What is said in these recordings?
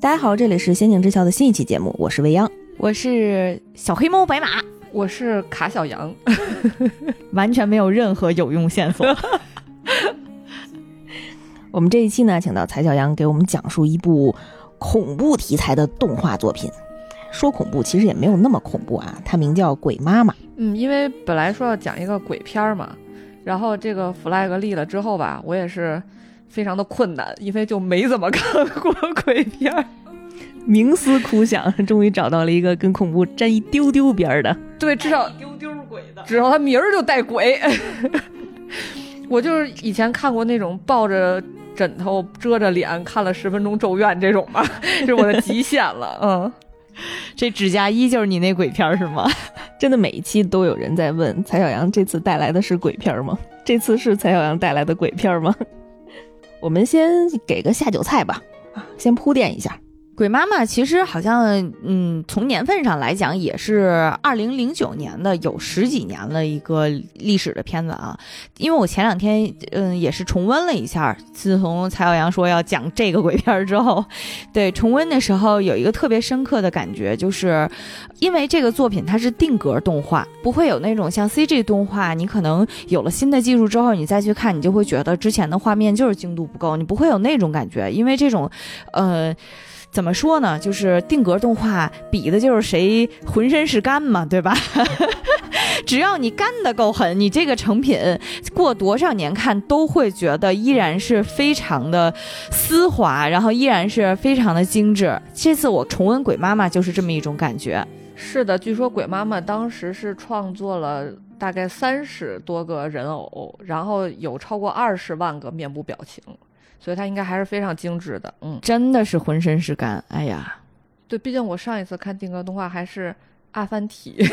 大家好，这里是《仙境之桥》的新一期节目，我是未央，我是小黑猫白马，我是卡小羊，完全没有任何有用线索。我们这一期呢，请到柴小羊给我们讲述一部恐怖题材的动画作品。说恐怖，其实也没有那么恐怖啊，它名叫《鬼妈妈》。嗯，因为本来说要讲一个鬼片儿嘛，然后这个 flag 立了之后吧，我也是非常的困难，因为就没怎么看过鬼片儿。冥思苦想，终于找到了一个跟恐怖沾一丢丢边儿的。对，至少丢丢鬼的，至少他名儿就带鬼。我就是以前看过那种抱着枕头遮着脸看了十分钟《咒怨》这种吧，这是我的极限了。嗯，这指甲衣就是你那鬼片儿是吗？真的每一期都有人在问蔡小阳这次带来的是鬼片吗？这次是蔡小阳带来的鬼片吗？我们先给个下酒菜吧，啊，先铺垫一下。鬼妈妈其实好像，嗯，从年份上来讲也是二零零九年的，有十几年了一个历史的片子啊。因为我前两天，嗯，也是重温了一下，自从蔡小阳说要讲这个鬼片之后，对重温的时候有一个特别深刻的感觉，就是因为这个作品它是定格动画，不会有那种像 CG 动画，你可能有了新的技术之后，你再去看，你就会觉得之前的画面就是精度不够，你不会有那种感觉，因为这种，呃。怎么说呢？就是定格动画比的就是谁浑身是干嘛，对吧？只要你干的够狠，你这个成品过多少年看都会觉得依然是非常的丝滑，然后依然是非常的精致。这次我重温《鬼妈妈》就是这么一种感觉。是的，据说《鬼妈妈》当时是创作了大概三十多个人偶，然后有超过二十万个面部表情。所以它应该还是非常精致的，嗯，真的是浑身是干，哎呀，对，毕竟我上一次看定格动画还是阿凡提的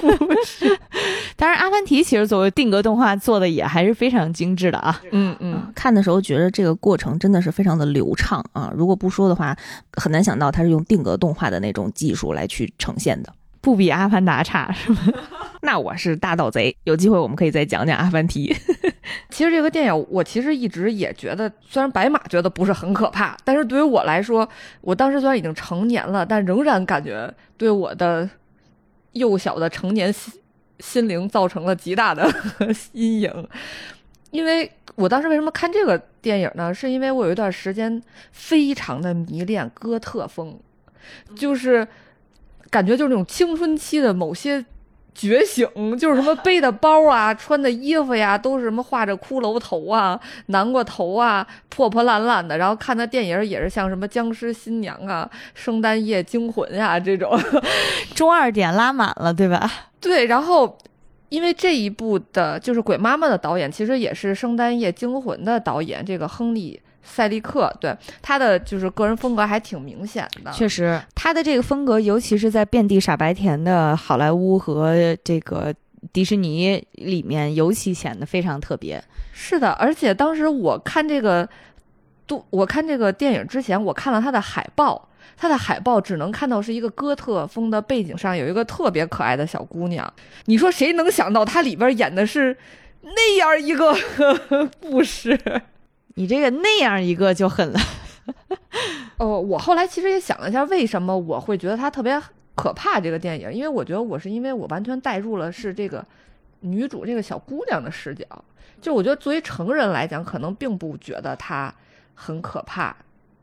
故事，当然阿凡提其实作为定格动画做的也还是非常精致的啊，嗯嗯，看的时候觉得这个过程真的是非常的流畅啊，如果不说的话，很难想到它是用定格动画的那种技术来去呈现的。不比阿凡达差是吗？那我是大盗贼，有机会我们可以再讲讲阿凡提。其实这个电影我其实一直也觉得，虽然白马觉得不是很可怕，但是对于我来说，我当时虽然已经成年了，但仍然感觉对我的幼小的成年心心灵造成了极大的 阴影。因为我当时为什么看这个电影呢？是因为我有一段时间非常的迷恋哥特风，就是。感觉就是那种青春期的某些觉醒，就是什么背的包啊、穿的衣服呀，都是什么画着骷髅头啊、南瓜头啊、破破烂烂的。然后看的电影也是像什么僵尸新娘啊、圣诞夜惊魂呀这种，中二点拉满了，对吧？对。然后，因为这一部的就是《鬼妈妈》的导演，其实也是《圣诞夜惊魂》的导演，这个亨利。赛利克对他的就是个人风格还挺明显的，确实，他的这个风格，尤其是在遍地傻白甜的好莱坞和这个迪士尼里面，尤其显得非常特别。是的，而且当时我看这个，都我看这个电影之前，我看了他的海报，他的海报只能看到是一个哥特风的背景上有一个特别可爱的小姑娘。你说谁能想到他里边演的是那样一个 故事？你这个那样一个就狠了，哦，我后来其实也想了一下，为什么我会觉得它特别可怕？这个电影，因为我觉得我是因为我完全带入了是这个女主这个小姑娘的视角，就我觉得作为成人来讲，可能并不觉得她很可怕。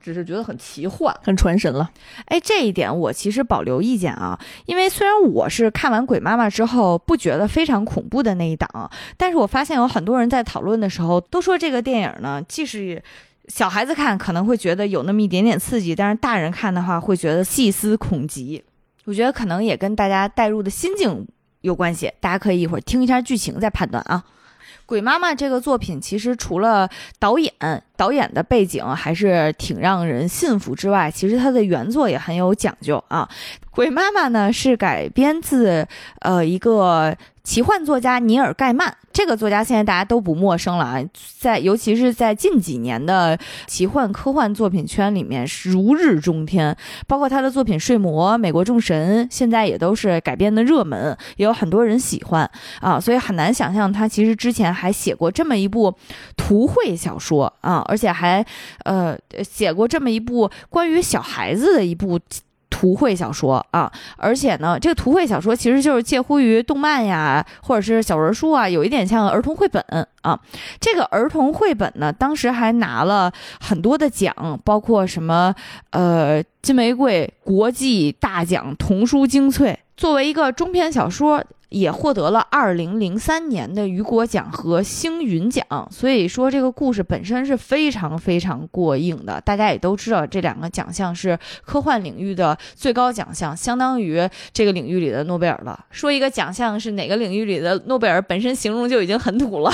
只是觉得很奇幻，很传神了。哎，这一点我其实保留意见啊，因为虽然我是看完《鬼妈妈》之后不觉得非常恐怖的那一档，但是我发现有很多人在讨论的时候都说这个电影呢，既是小孩子看可能会觉得有那么一点点刺激，但是大人看的话会觉得细思恐极。我觉得可能也跟大家带入的心境有关系，大家可以一会儿听一下剧情再判断啊。《鬼妈妈》这个作品，其实除了导演导演的背景还是挺让人信服之外，其实它的原作也很有讲究啊。鬼妈妈呢是改编自呃一个奇幻作家尼尔盖曼，这个作家现在大家都不陌生了啊，在尤其是在近几年的奇幻科幻作品圈里面如日中天，包括他的作品《睡魔》《美国众神》，现在也都是改编的热门，也有很多人喜欢。啊，所以很难想象他其实之前还写过这么一部图绘小说啊，而且还呃写过这么一部关于小孩子的一部。图绘小说啊，而且呢，这个图绘小说其实就是介乎于动漫呀，或者是小人书啊，有一点像儿童绘本啊。这个儿童绘本呢，当时还拿了很多的奖，包括什么呃金玫瑰国际大奖童书精粹。作为一个中篇小说。也获得了二零零三年的雨果奖和星云奖，所以说这个故事本身是非常非常过硬的。大家也都知道，这两个奖项是科幻领域的最高奖项，相当于这个领域里的诺贝尔了。说一个奖项是哪个领域里的诺贝尔，本身形容就已经很土了。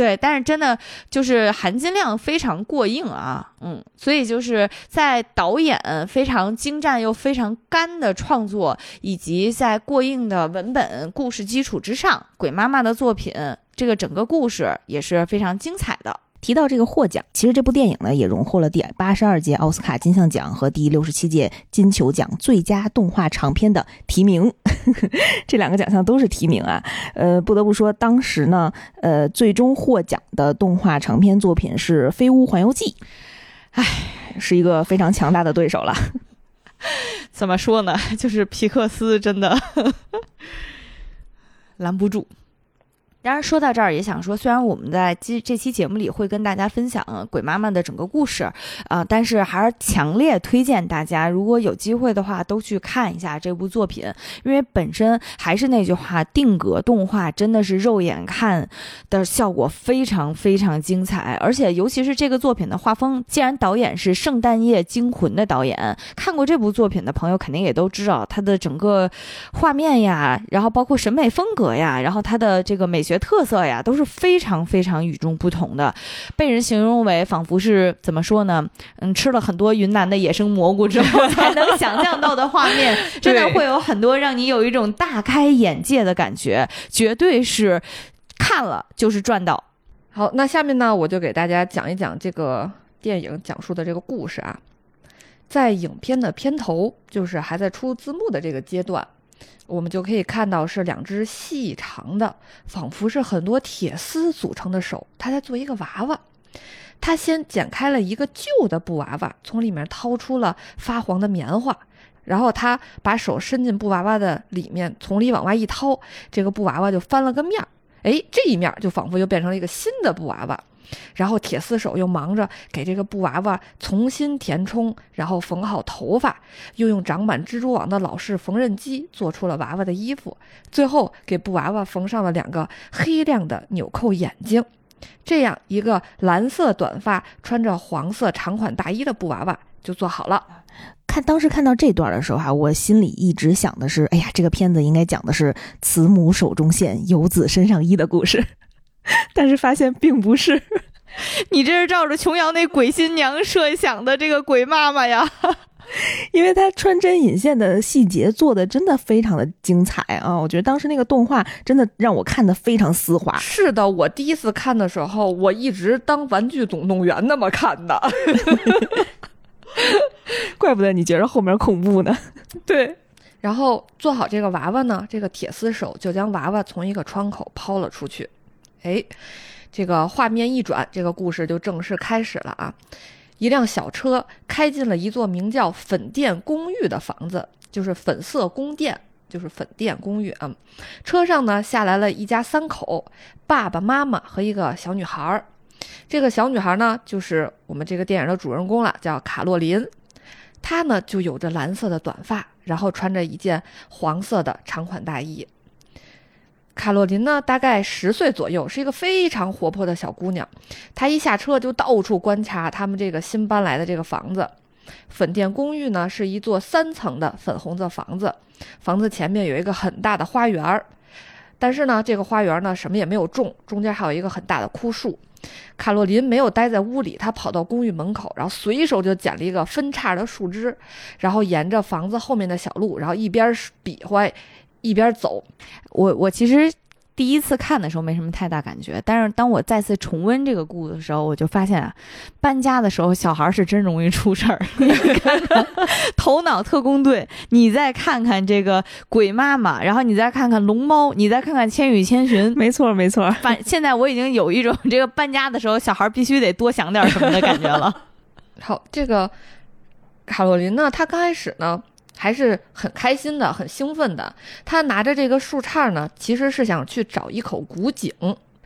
对，但是真的就是含金量非常过硬啊，嗯，所以就是在导演非常精湛又非常干的创作，以及在过硬的文本故事基础之上，鬼妈妈的作品这个整个故事也是非常精彩的。提到这个获奖，其实这部电影呢也荣获了第八十二届奥斯卡金像奖和第六十七届金球奖最佳动画长片的提名，这两个奖项都是提名啊。呃，不得不说，当时呢，呃，最终获奖的动画长片作品是《飞屋环游记》，唉，是一个非常强大的对手了。怎么说呢？就是皮克斯真的 拦不住。当然，说到这儿也想说，虽然我们在这这期节目里会跟大家分享鬼妈妈的整个故事，啊，但是还是强烈推荐大家，如果有机会的话，都去看一下这部作品，因为本身还是那句话，定格动画真的是肉眼看的效果非常非常精彩，而且尤其是这个作品的画风，既然导演是《圣诞夜惊魂》的导演，看过这部作品的朋友肯定也都知道，它的整个画面呀，然后包括审美风格呀，然后它的这个美。学特色呀都是非常非常与众不同的，被人形容为仿佛是怎么说呢？嗯，吃了很多云南的野生蘑菇之后 才能想象到的画面，真的会有很多让你有一种大开眼界的感觉，绝对是看了就是赚到。好，那下面呢，我就给大家讲一讲这个电影讲述的这个故事啊，在影片的片头，就是还在出字幕的这个阶段。我们就可以看到是两只细长的，仿佛是很多铁丝组成的手，他在做一个娃娃。他先剪开了一个旧的布娃娃，从里面掏出了发黄的棉花，然后他把手伸进布娃娃的里面，从里往外一掏，这个布娃娃就翻了个面儿。哎，这一面就仿佛又变成了一个新的布娃娃。然后铁丝手又忙着给这个布娃娃重新填充，然后缝好头发，又用长满蜘蛛网的老式缝纫机做出了娃娃的衣服，最后给布娃娃缝上了两个黑亮的纽扣眼睛。这样一个蓝色短发、穿着黄色长款大衣的布娃娃就做好了。看当时看到这段的时候哈，我心里一直想的是，哎呀，这个片子应该讲的是慈母手中线，游子身上衣的故事。但是发现并不是，你这是照着琼瑶那鬼新娘设想的这个鬼妈妈呀，因为她穿针引线的细节做的真的非常的精彩啊！我觉得当时那个动画真的让我看的非常丝滑。是的，我第一次看的时候，我一直当《玩具总动员》那么看的，怪不得你觉得后面恐怖呢。对，然后做好这个娃娃呢，这个铁丝手就将娃娃从一个窗口抛了出去。哎，这个画面一转，这个故事就正式开始了啊！一辆小车开进了一座名叫“粉店公寓”的房子，就是粉色宫殿，就是粉店公寓啊。车上呢下来了一家三口，爸爸妈妈和一个小女孩儿。这个小女孩呢，就是我们这个电影的主人公了，叫卡洛琳。她呢就有着蓝色的短发，然后穿着一件黄色的长款大衣。卡洛琳呢，大概十岁左右，是一个非常活泼的小姑娘。她一下车就到处观察他们这个新搬来的这个房子。粉店公寓呢，是一座三层的粉红色房子，房子前面有一个很大的花园儿。但是呢，这个花园呢什么也没有种，中间还有一个很大的枯树。卡洛琳没有待在屋里，她跑到公寓门口，然后随手就捡了一个分叉的树枝，然后沿着房子后面的小路，然后一边比划一边走。我我其实。第一次看的时候没什么太大感觉，但是当我再次重温这个故事的时候，我就发现啊，搬家的时候小孩是真容易出事儿。你看看《头脑特工队》，你再看看这个《鬼妈妈》，然后你再看看《龙猫》，你再看看《千与千寻》，没错没错。反现在我已经有一种这个搬家的时候小孩必须得多想点什么的感觉了。好，这个卡洛琳呢，她刚开始呢。还是很开心的，很兴奋的。他拿着这个树杈呢，其实是想去找一口古井。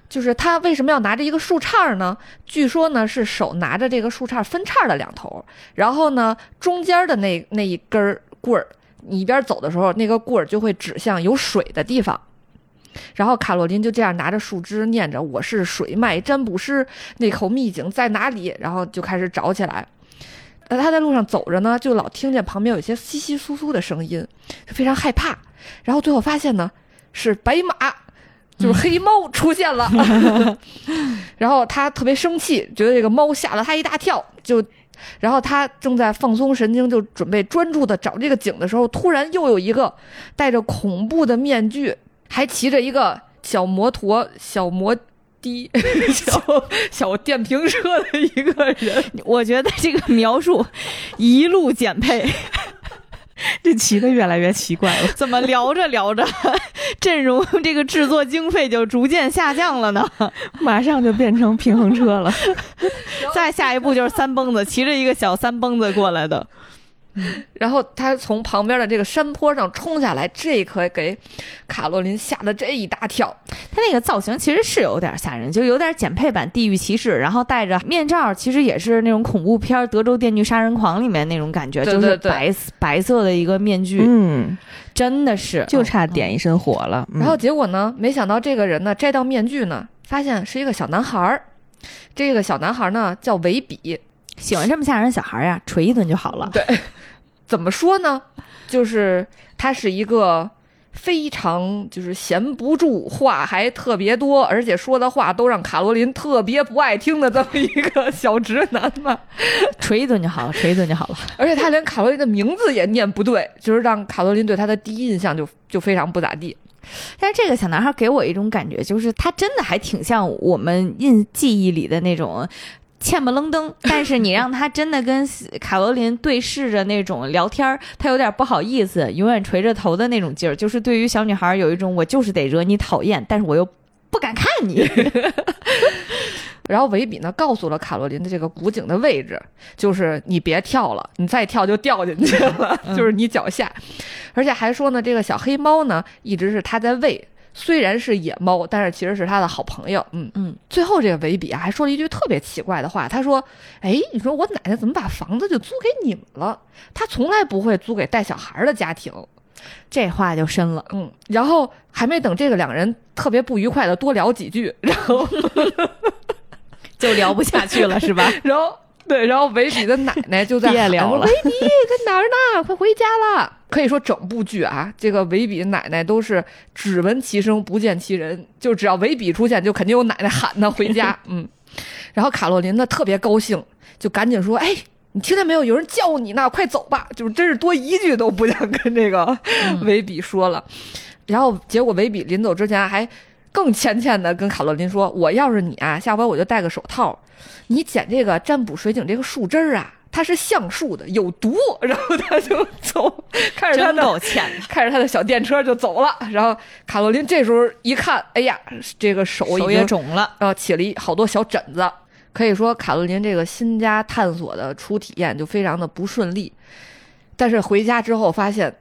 就是他为什么要拿着一个树杈呢？据说呢是手拿着这个树杈分叉的两头，然后呢中间的那那一根棍儿，你一边走的时候，那个棍儿就会指向有水的地方。然后卡洛琳就这样拿着树枝念着：“我是水脉占卜师，那口秘井在哪里？”然后就开始找起来。那他在路上走着呢，就老听见旁边有一些窸窸窣窣的声音，就非常害怕。然后最后发现呢，是白马，就是黑猫出现了。然后他特别生气，觉得这个猫吓了他一大跳。就，然后他正在放松神经，就准备专注的找这个井的时候，突然又有一个戴着恐怖的面具，还骑着一个小摩托、小摩。低小小电瓶车的一个人，我觉得这个描述一路减配，这骑的越来越奇怪了。怎么聊着聊着，阵容这个制作经费就逐渐下降了呢？马上就变成平衡车了。再下一步就是三蹦子骑着一个小三蹦子过来的。然后他从旁边的这个山坡上冲下来，这可给卡洛琳吓得这一大跳。他那个造型其实是有点吓人，就有点减配版《地狱骑士》，然后戴着面罩，其实也是那种恐怖片《德州电锯杀人狂》里面那种感觉，就是白白色的一个面具。嗯，真的是就差点一身火了。然后结果呢，没想到这个人呢摘掉面具呢，发现是一个小男孩儿。这个小男孩呢叫维比。喜欢这么吓人的小孩呀，捶一顿就好了。对。怎么说呢？就是他是一个非常就是闲不住，话还特别多，而且说的话都让卡罗琳特别不爱听的这么一个小直男嘛。锤一顿就好了，锤一顿就好了。而且他连卡罗琳的名字也念不对，就是让卡罗琳对他的第一印象就就非常不咋地。但是这个小男孩给我一种感觉，就是他真的还挺像我们印记忆里的那种。欠不愣登，但是你让他真的跟 卡罗琳对视着那种聊天他有点不好意思，永远垂着头的那种劲儿，就是对于小女孩有一种我就是得惹你讨厌，但是我又不敢看你。然后维比呢告诉了卡罗琳的这个古井的位置，就是你别跳了，你再跳就掉进去了，就是你脚下，而且还说呢，这个小黑猫呢一直是他在喂。虽然是野猫，但是其实是他的好朋友。嗯嗯。最后这个维比啊，还说了一句特别奇怪的话。他说：“哎，你说我奶奶怎么把房子就租给你们了？她从来不会租给带小孩的家庭。”这话就深了。嗯。然后还没等这个两人特别不愉快的多聊几句，然后 就聊不下去了，是吧？然后。对，然后维比的奶奶就在喊：“维比在哪儿呢？快回家了！”可以说整部剧啊，这个维比奶奶都是只闻其声不见其人，就只要维比出现，就肯定有奶奶喊他回家。嗯，然后卡洛琳呢特别高兴，就赶紧说：“哎，你听见没有？有人叫你呢，快走吧！”就是真是多一句都不想跟这个维比说了。然后结果维比临走之前还更欠欠的跟卡洛琳说：“我要是你啊，下回我就戴个手套。”你捡这个占卜水井这个树枝儿啊，它是橡树的，有毒。然后他就走，开着他的开着他的小电车就走了。然后卡洛琳这时候一看，哎呀，这个手手也肿了，然后起了好多小疹子。可以说卡洛琳这个新家探索的初体验就非常的不顺利。但是回家之后发现。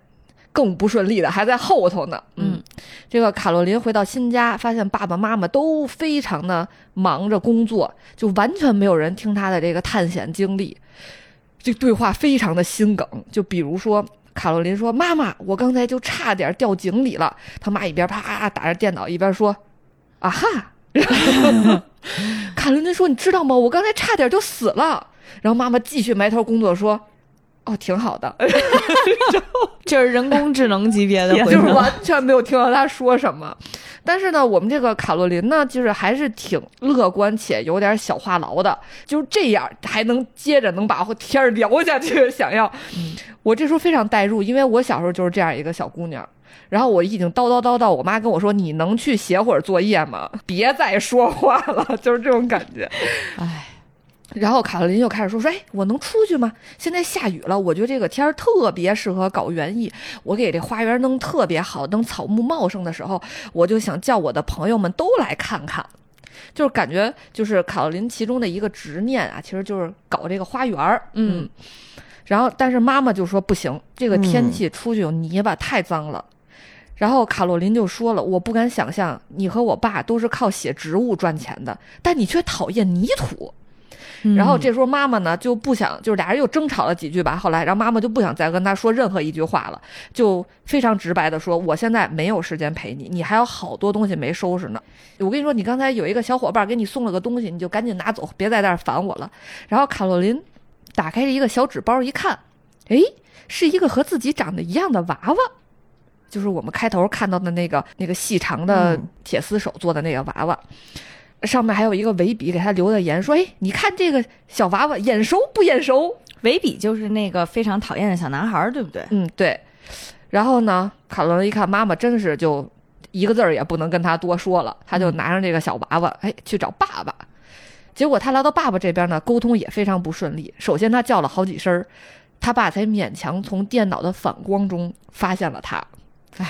更不顺利的还在后头呢。嗯，这个卡洛琳回到新家，发现爸爸妈妈都非常的忙着工作，就完全没有人听她的这个探险经历。这对话非常的心梗。就比如说，卡洛琳说：“妈妈，我刚才就差点掉井里了。”他妈一边啪打着电脑，一边说：“啊哈。”卡洛琳说：“你知道吗？我刚才差点就死了。”然后妈妈继续埋头工作说。哦，挺好的，就是人工智能级别的，就是完全没有听到他说什么。但是呢，我们这个卡洛琳呢，就是还是挺乐观且有点小话痨的，就这样还能接着能把天儿聊下去。想要，我这时候非常代入，因为我小时候就是这样一个小姑娘。然后我已经叨叨叨叨，我妈跟我说：“你能去写会儿作业吗？别再说话了。”就是这种感觉。唉，然后卡洛琳就开始说：“说哎，我能出去吗？现在下雨了，我觉得这个天儿特别适合搞园艺。我给这花园弄特别好，等草木茂盛的时候，我就想叫我的朋友们都来看看。就是感觉，就是卡洛琳其中的一个执念啊，其实就是搞这个花园儿。嗯，然后但是妈妈就说不行，这个天气出去有泥巴，太脏了。然后卡洛琳就说了：“我不敢想象，你和我爸都是靠写植物赚钱的，但你却讨厌泥土。”然后这时候妈妈呢就不想，就是俩人又争吵了几句吧。后来，然后妈妈就不想再跟他说任何一句话了，就非常直白的说：“我现在没有时间陪你，你还有好多东西没收拾呢。我跟你说，你刚才有一个小伙伴给你送了个东西，你就赶紧拿走，别在那儿烦我了。”然后卡洛琳打开一个小纸包一看，诶，是一个和自己长得一样的娃娃。就是我们开头看到的那个那个细长的铁丝手做的那个娃娃，上面还有一个维比给他留的言，说：“哎，你看这个小娃娃眼熟不眼熟？维比就是那个非常讨厌的小男孩，对不对？”嗯，对。然后呢，卡罗琳一看妈妈真是就一个字儿也不能跟他多说了，他就拿上这个小娃娃，哎，去找爸爸。结果他来到爸爸这边呢，沟通也非常不顺利。首先他叫了好几声，他爸才勉强从电脑的反光中发现了他。唉，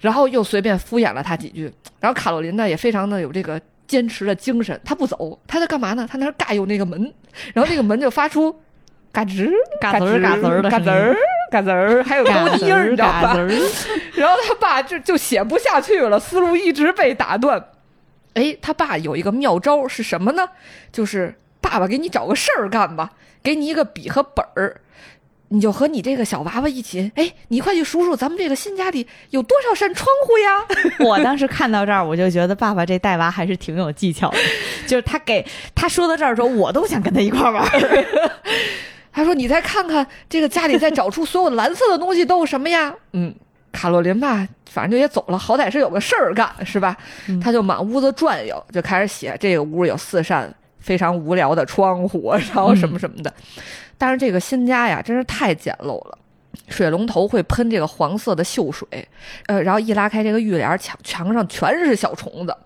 然后又随便敷衍了他几句，然后卡洛琳呢也非常的有这个坚持的精神，他不走，他在干嘛呢？他那嘎有那个门，然后那个门就发出 嘎吱嘎吱嘎吱的嘎吱儿嘎吱儿，还有高低音，你知道吧？然后他爸就就写不下去了，思路一直被打断。哎，他爸有一个妙招是什么呢？就是爸爸给你找个事儿干吧，给你一个笔和本儿。你就和你这个小娃娃一起，哎，你快去数数咱们这个新家里有多少扇窗户呀！我当时看到这儿，我就觉得爸爸这带娃还是挺有技巧的。就是他给他说到这儿的时候，我都想跟他一块玩。他说：“你再看看这个家里，再找出所有蓝色的东西都有什么呀？”嗯，卡洛琳吧，反正就也走了，好歹是有个事儿干，是吧？他就满屋子转悠，就开始写这个屋有四扇非常无聊的窗户，然后什么什么的。但是这个新家呀，真是太简陋了。水龙头会喷这个黄色的锈水，呃，然后一拉开这个浴帘，墙墙上全是小虫子。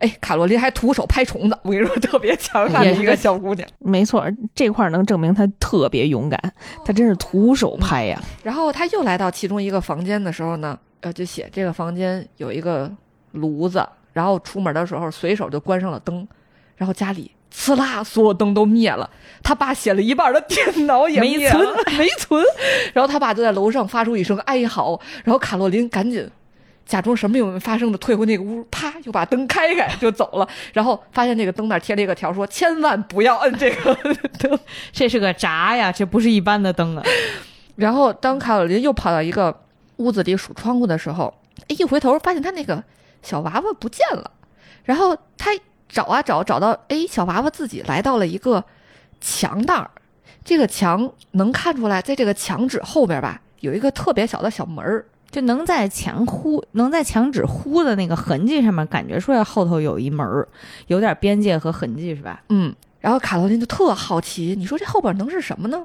哎，卡洛琳还徒手拍虫子，我跟你说，特别强悍的一个小姑娘。没错，这块能证明她特别勇敢，她真是徒手拍呀。然后她又来到其中一个房间的时候呢，呃，就写这个房间有一个炉子，然后出门的时候随手就关上了灯，然后家里。呲啦，所有灯都灭了。他爸写了一半的电脑也没存，没存。然后他爸就在楼上发出一声哀嚎。然后卡洛琳赶紧假装什么也没发生的退回那个屋，啪又把灯开开就走了。然后发现那个灯那贴了一个条，说千万不要摁这个灯，这是个闸呀，这不是一般的灯啊。然后当卡洛琳又跑到一个屋子里数窗户的时候，一回头发现他那个小娃娃不见了。然后他。找啊找，找到哎，小娃娃自己来到了一个墙那儿。这个墙能看出来，在这个墙纸后边吧，有一个特别小的小门儿，就能在墙糊，能在墙纸糊的那个痕迹上面感觉出来后头有一门儿，有点边界和痕迹是吧？嗯。然后卡罗琳就特好奇，你说这后边能是什么呢？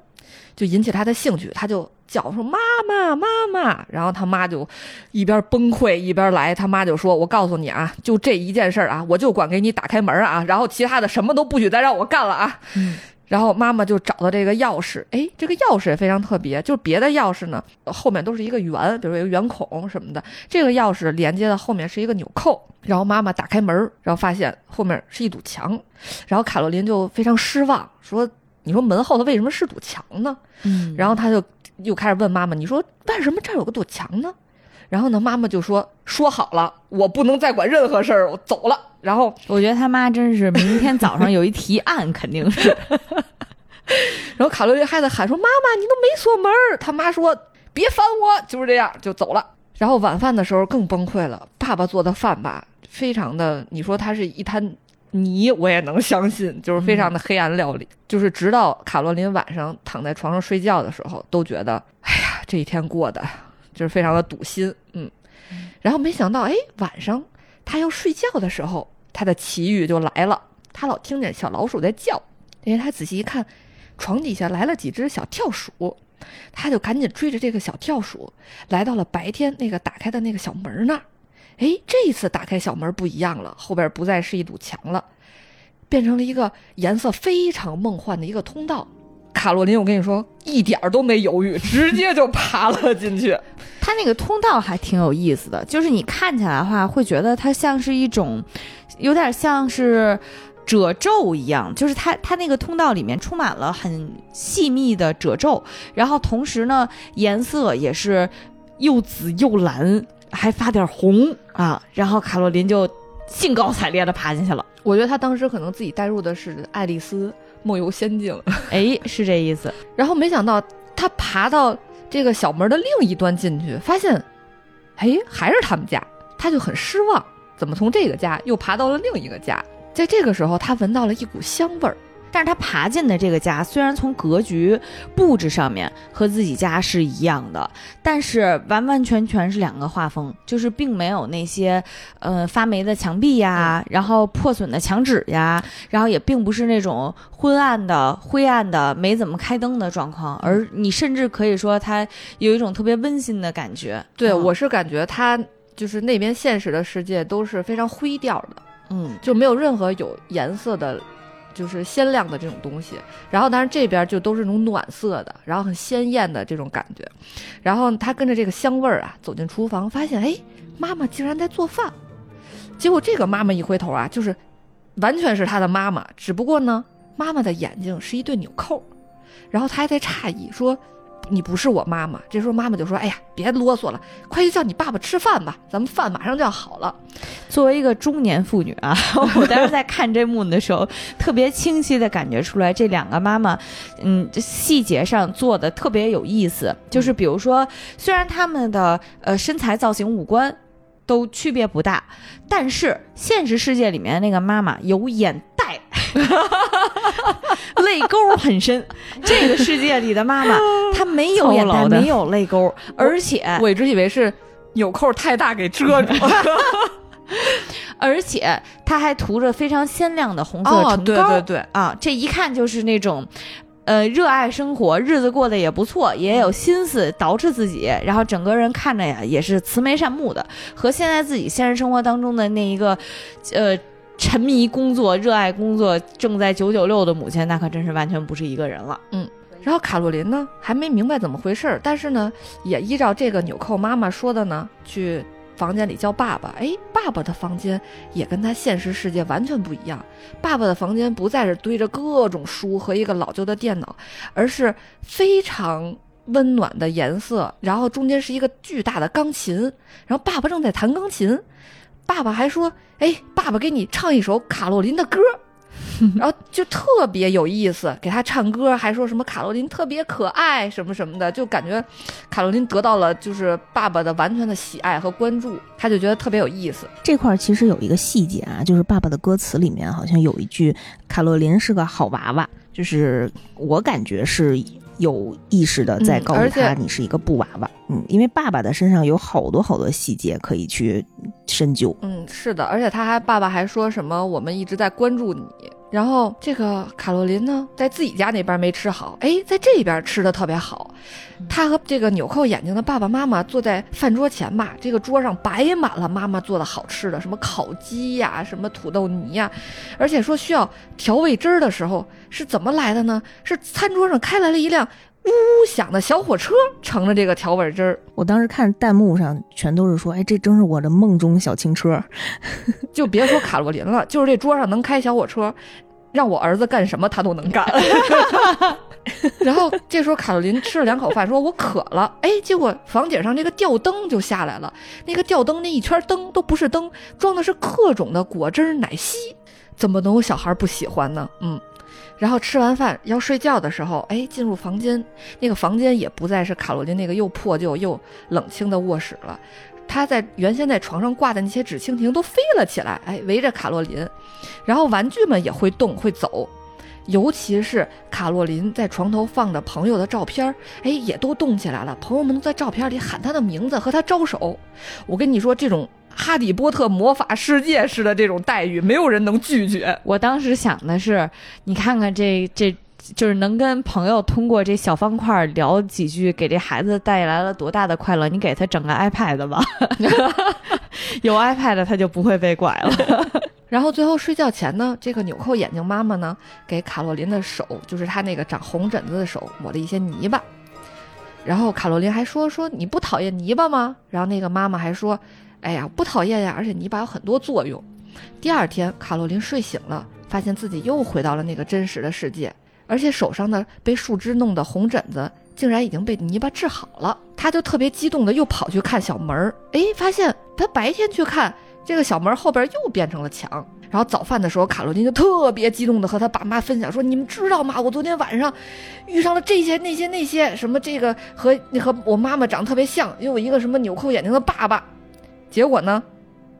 就引起他的兴趣，他就叫说：“妈妈，妈妈！”然后他妈就一边崩溃一边来，他妈就说：“我告诉你啊，就这一件事儿啊，我就管给你打开门啊，然后其他的什么都不许再让我干了啊。”然后妈妈就找到这个钥匙，哎，这个钥匙也非常特别，就是别的钥匙呢后面都是一个圆，比如有一个圆孔什么的，这个钥匙连接的后面是一个纽扣。然后妈妈打开门，然后发现后面是一堵墙，然后卡洛琳就非常失望，说：“你说门后头为什么是堵墙呢？”嗯，然后他就又开始问妈妈：“你说为什么这儿有个堵墙呢？”然后呢，妈妈就说：“说好了，我不能再管任何事儿，我走了。”然后我觉得他妈真是明天早上有一提案，肯定是。然后卡罗琳还在喊说：“妈妈，你都没锁门。”他妈说：“别烦我。”就是这样就走了。然后晚饭的时候更崩溃了，爸爸做的饭吧，非常的，你说它是一滩泥，我也能相信，就是非常的黑暗料理。就是直到卡洛琳晚上躺在床上睡觉的时候，都觉得，哎呀，这一天过的就是非常的堵心，嗯。然后没想到，哎，晚上。他要睡觉的时候，他的奇遇就来了。他老听见小老鼠在叫，因为他仔细一看，床底下来了几只小跳鼠，他就赶紧追着这个小跳鼠，来到了白天那个打开的那个小门那儿。哎，这一次打开小门不一样了，后边不再是一堵墙了，变成了一个颜色非常梦幻的一个通道。卡洛琳，我跟你说，一点儿都没犹豫，直接就爬了进去。它那个通道还挺有意思的，就是你看起来的话，会觉得它像是一种，有点像是褶皱一样，就是它它那个通道里面充满了很细密的褶皱，然后同时呢，颜色也是又紫又蓝，还发点红啊，然后卡洛琳就兴高采烈的爬进去了。我觉得他当时可能自己带入的是《爱丽丝梦游仙境》，哎，是这意思。然后没想到他爬到这个小门的另一端进去，发现，哎，还是他们家，他就很失望，怎么从这个家又爬到了另一个家？在这个时候，他闻到了一股香味儿。但是他爬进的这个家，虽然从格局布置上面和自己家是一样的，但是完完全全是两个画风，就是并没有那些呃发霉的墙壁呀，然后破损的墙纸呀，然后也并不是那种昏暗的、灰暗的、没怎么开灯的状况，而你甚至可以说它有一种特别温馨的感觉。对嗯我是感觉它就是那边现实的世界都是非常灰调的，嗯就没有任何有颜色的。就是鲜亮的这种东西，然后当然这边就都是那种暖色的，然后很鲜艳的这种感觉，然后他跟着这个香味儿啊走进厨房，发现哎，妈妈竟然在做饭，结果这个妈妈一回头啊，就是完全是他的妈妈，只不过呢，妈妈的眼睛是一对纽扣，然后他还在诧异说。你不是我妈妈。这时候妈妈就说：“哎呀，别啰嗦了，快去叫你爸爸吃饭吧，咱们饭马上就要好了。作为一个中年妇女啊，我当时在看这幕的时候，特别清晰的感觉出来，这两个妈妈，嗯，细节上做的特别有意思。就是比如说，虽然他们的呃身材造型、五官都区别不大，但是现实世界里面的那个妈妈有眼袋。泪沟很深，这个世界里的妈妈 她没有眼袋，没有泪沟，而且我一直以为是纽扣太大给遮住了。而且她还涂着非常鲜亮的红色哦，唇膏。对对对，啊，这一看就是那种，呃，热爱生活，日子过得也不错，也有心思捯饬自己，然后整个人看着呀也是慈眉善目的，和现在自己现实生活当中的那一个，呃。沉迷工作、热爱工作、正在九九六的母亲，那可真是完全不是一个人了。嗯然后卡洛琳呢还没明白怎么回事儿，但是呢也依照这个纽扣妈妈说的呢，去房间里叫爸爸。哎，爸爸的房间也跟他现实世界完全不一样。爸爸的房间不再是堆着各种书和一个老旧的电脑，而是非常温暖的颜色，然后中间是一个巨大的钢琴，然后爸爸正在弹钢琴，爸爸还说：“哎，爸爸给你唱一首卡洛琳的歌。”然后就特别有意思，给他唱歌，还说什么卡洛琳特别可爱什么什么的，就感觉卡洛琳得到了就是爸爸的完全的喜爱和关注，他就觉得特别有意思。这块儿其实有一个细节啊，就是爸爸的歌词里面好像有一句“卡洛琳是个好娃娃”，就是我感觉是有意识的在告诉他你是一个布娃娃。嗯，因为爸爸的身上有好多好多细节可以去深究。嗯，是的，而且他还爸爸还说什么我们一直在关注你。然后这个卡洛琳呢，在自己家那边没吃好，哎，在这边吃的特别好。他和这个纽扣眼睛的爸爸妈妈坐在饭桌前吧，这个桌上摆满了妈妈做的好吃的，什么烤鸡呀，什么土豆泥呀，而且说需要调味汁儿的时候是怎么来的呢？是餐桌上开来了一辆呜呜响的小火车，盛着这个调味汁儿。我当时看弹幕上全都是说：“哎，这真是我的梦中小轻车。就别说卡洛琳了，就是这桌上能开小火车，让我儿子干什么他都能干。然后这时候卡洛琳吃了两口饭，说我渴了。哎，结果房顶上这个吊灯就下来了，那个吊灯那一圈灯都不是灯，装的是各种的果汁儿奶昔，怎么能有小孩不喜欢呢？嗯。然后吃完饭要睡觉的时候，哎，进入房间，那个房间也不再是卡洛琳那个又破旧又冷清的卧室了。他在原先在床上挂的那些纸蜻蜓都飞了起来，哎，围着卡洛琳，然后玩具们也会动会走，尤其是卡洛琳在床头放着朋友的照片，哎，也都动起来了。朋友们在照片里喊他的名字和他招手。我跟你说，这种哈利波特魔法世界似的这种待遇，没有人能拒绝。我当时想的是，你看看这这。就是能跟朋友通过这小方块聊几句，给这孩子带来了多大的快乐？你给他整个 iPad 吧，有 iPad 他就不会被拐了。然后最后睡觉前呢，这个纽扣眼睛妈妈呢，给卡洛琳的手，就是她那个长红疹子的手抹了一些泥巴。然后卡洛琳还说说你不讨厌泥巴吗？然后那个妈妈还说，哎呀不讨厌呀，而且泥巴有很多作用。第二天卡洛琳睡醒了，发现自己又回到了那个真实的世界。而且手上呢被树枝弄的红疹子，竟然已经被泥巴治好了。他就特别激动的又跑去看小门儿，哎，发现他白天去看这个小门后边又变成了墙。然后早饭的时候，卡洛琳就特别激动的和他爸妈分享说：“你们知道吗？我昨天晚上遇上了这些那些那些什么，这个和和我妈妈长得特别像，又有一个什么纽扣眼睛的爸爸。结果呢，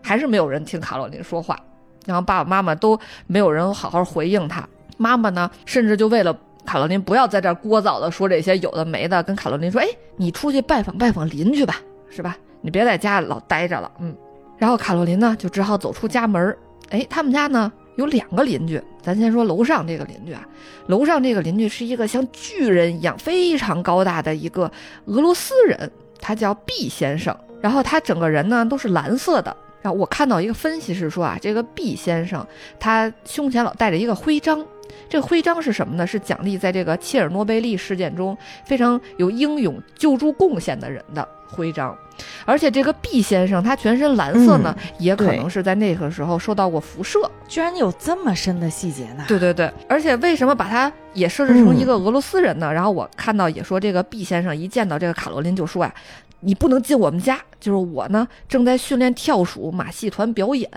还是没有人听卡洛琳说话，然后爸爸妈妈都没有人好好回应他。”妈妈呢，甚至就为了卡洛琳不要在这儿聒噪的说这些有的没的，跟卡洛琳说：“哎，你出去拜访拜访邻居吧，是吧？你别在家老待着了。”嗯，然后卡洛琳呢，就只好走出家门。哎，他们家呢有两个邻居，咱先说楼上这个邻居啊，楼上这个邻居是一个像巨人一样非常高大的一个俄罗斯人，他叫毕先生。然后他整个人呢都是蓝色的。然后我看到一个分析是说啊，这个毕先生他胸前老带着一个徽章。这个徽章是什么呢？是奖励在这个切尔诺贝利事件中非常有英勇救助贡献的人的徽章。而且这个毕先生他全身蓝色呢，也可能是在那个时候受到过辐射。居然有这么深的细节呢？对对对，而且为什么把他也设置成一个俄罗斯人呢？然后我看到也说，这个毕先生一见到这个卡罗琳就说呀：“你不能进我们家，就是我呢正在训练跳鼠马戏团表演，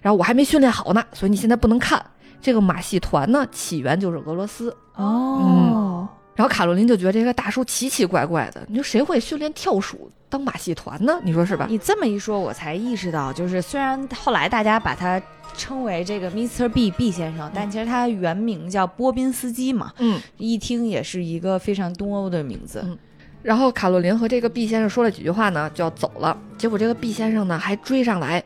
然后我还没训练好呢，所以你现在不能看。”这个马戏团呢，起源就是俄罗斯哦。然后卡洛琳就觉得这个大叔奇奇怪怪的，你说谁会训练跳鼠当马戏团呢？你说是吧？你这么一说，我才意识到，就是虽然后来大家把他称为这个 Mr. B B 先生，但其实他原名叫波宾斯基嘛。嗯，一听也是一个非常东欧的名字。嗯。然后卡洛琳和这个毕先生说了几句话呢，就要走了。结果这个毕先生呢还追上来。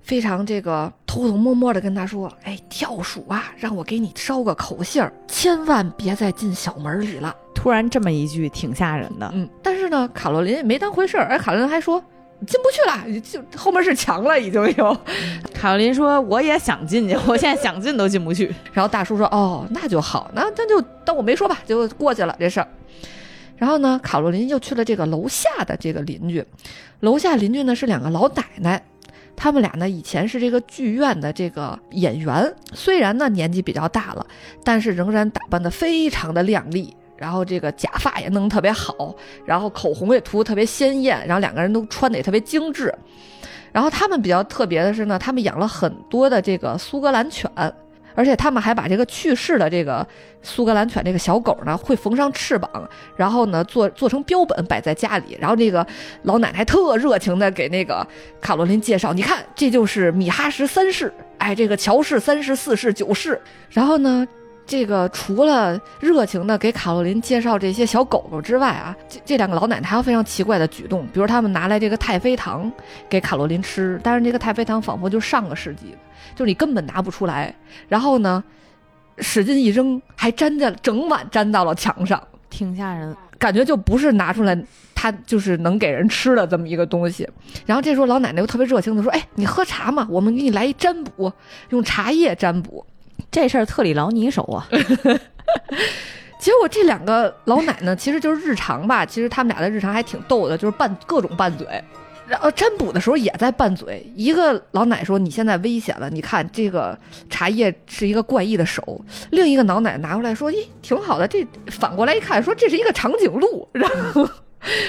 非常这个偷偷摸摸的跟他说：“哎，跳鼠啊，让我给你捎个口信儿，千万别再进小门里了。”突然这么一句，挺吓人的。嗯，但是呢，卡洛琳也没当回事儿。哎，卡洛琳还说进不去了，就后面是墙了，已经有。卡洛琳说：“我也想进去，我现在想进都进不去。”然后大叔说：“哦，那就好，那那就当我没说吧，就过去了这事儿。”然后呢，卡洛琳又去了这个楼下的这个邻居，楼下邻居呢是两个老奶奶。他们俩呢，以前是这个剧院的这个演员，虽然呢年纪比较大了，但是仍然打扮得非常的靓丽，然后这个假发也弄特别好，然后口红也涂特别鲜艳，然后两个人都穿得也特别精致。然后他们比较特别的是呢，他们养了很多的这个苏格兰犬。而且他们还把这个去世的这个苏格兰犬这个小狗呢，会缝上翅膀，然后呢做做成标本摆在家里。然后这个老奶奶特热情的给那个卡罗琳介绍，你看这就是米哈什三世，哎，这个乔氏三世、四世、九世。然后呢，这个除了热情的给卡洛琳介绍这些小狗狗之外啊，这这两个老奶奶还有非常奇怪的举动，比如他们拿来这个太妃糖给卡洛琳吃，但是这个太妃糖仿佛就上个世纪的。就是你根本拿不出来，然后呢，使劲一扔，还粘在了整碗粘到了墙上，挺吓人，感觉就不是拿出来，它就是能给人吃的这么一个东西。然后这时候老奶奶又特别热情的说：“哎，你喝茶嘛，我们给你来一占卜，用茶叶占卜。”这事儿特里劳尼手啊。结果这两个老奶奶其实就是日常吧，其实他们俩的日常还挺逗的，就是拌各种拌嘴。然后占卜的时候也在拌嘴，一个老奶说你现在危险了，你看这个茶叶是一个怪异的手，另一个老奶拿过来说，咦，挺好的，这反过来一看说这是一个长颈鹿，然 后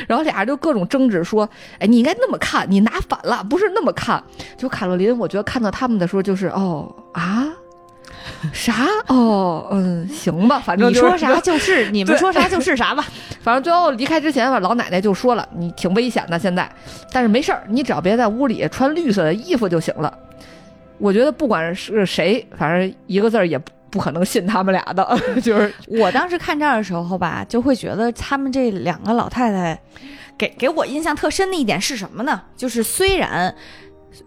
然后俩人就各种争执说，哎，你应该那么看，你拿反了，不是那么看。就卡洛琳，我觉得看到他们的时候就是哦啊。啥？哦，嗯，行吧，反正你说啥就是，你们说啥就是啥吧。反正最后离开之前吧，老奶奶就说了，你挺危险的现在，但是没事儿，你只要别在屋里穿绿色的衣服就行了。我觉得不管是谁，反正一个字儿也不可能信他们俩的。就是我当时看这儿的时候吧，就会觉得他们这两个老太太，给给我印象特深的一点是什么呢？就是虽然。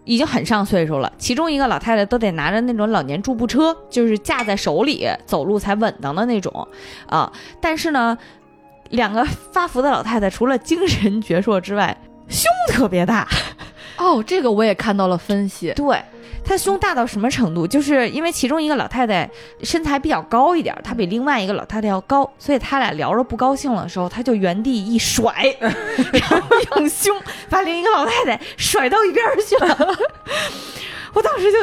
已经很上岁数了，其中一个老太太都得拿着那种老年助步车，就是架在手里走路才稳当的那种啊。但是呢，两个发福的老太太除了精神矍铄之外，胸特别大。哦，这个我也看到了分析。对，她胸大到什么程度？就是因为其中一个老太太身材比较高一点，她比另外一个老太太要高，所以他俩聊着不高兴的时候，她就原地一甩，然后用胸把另一个老太太甩到一边儿去了。我当时就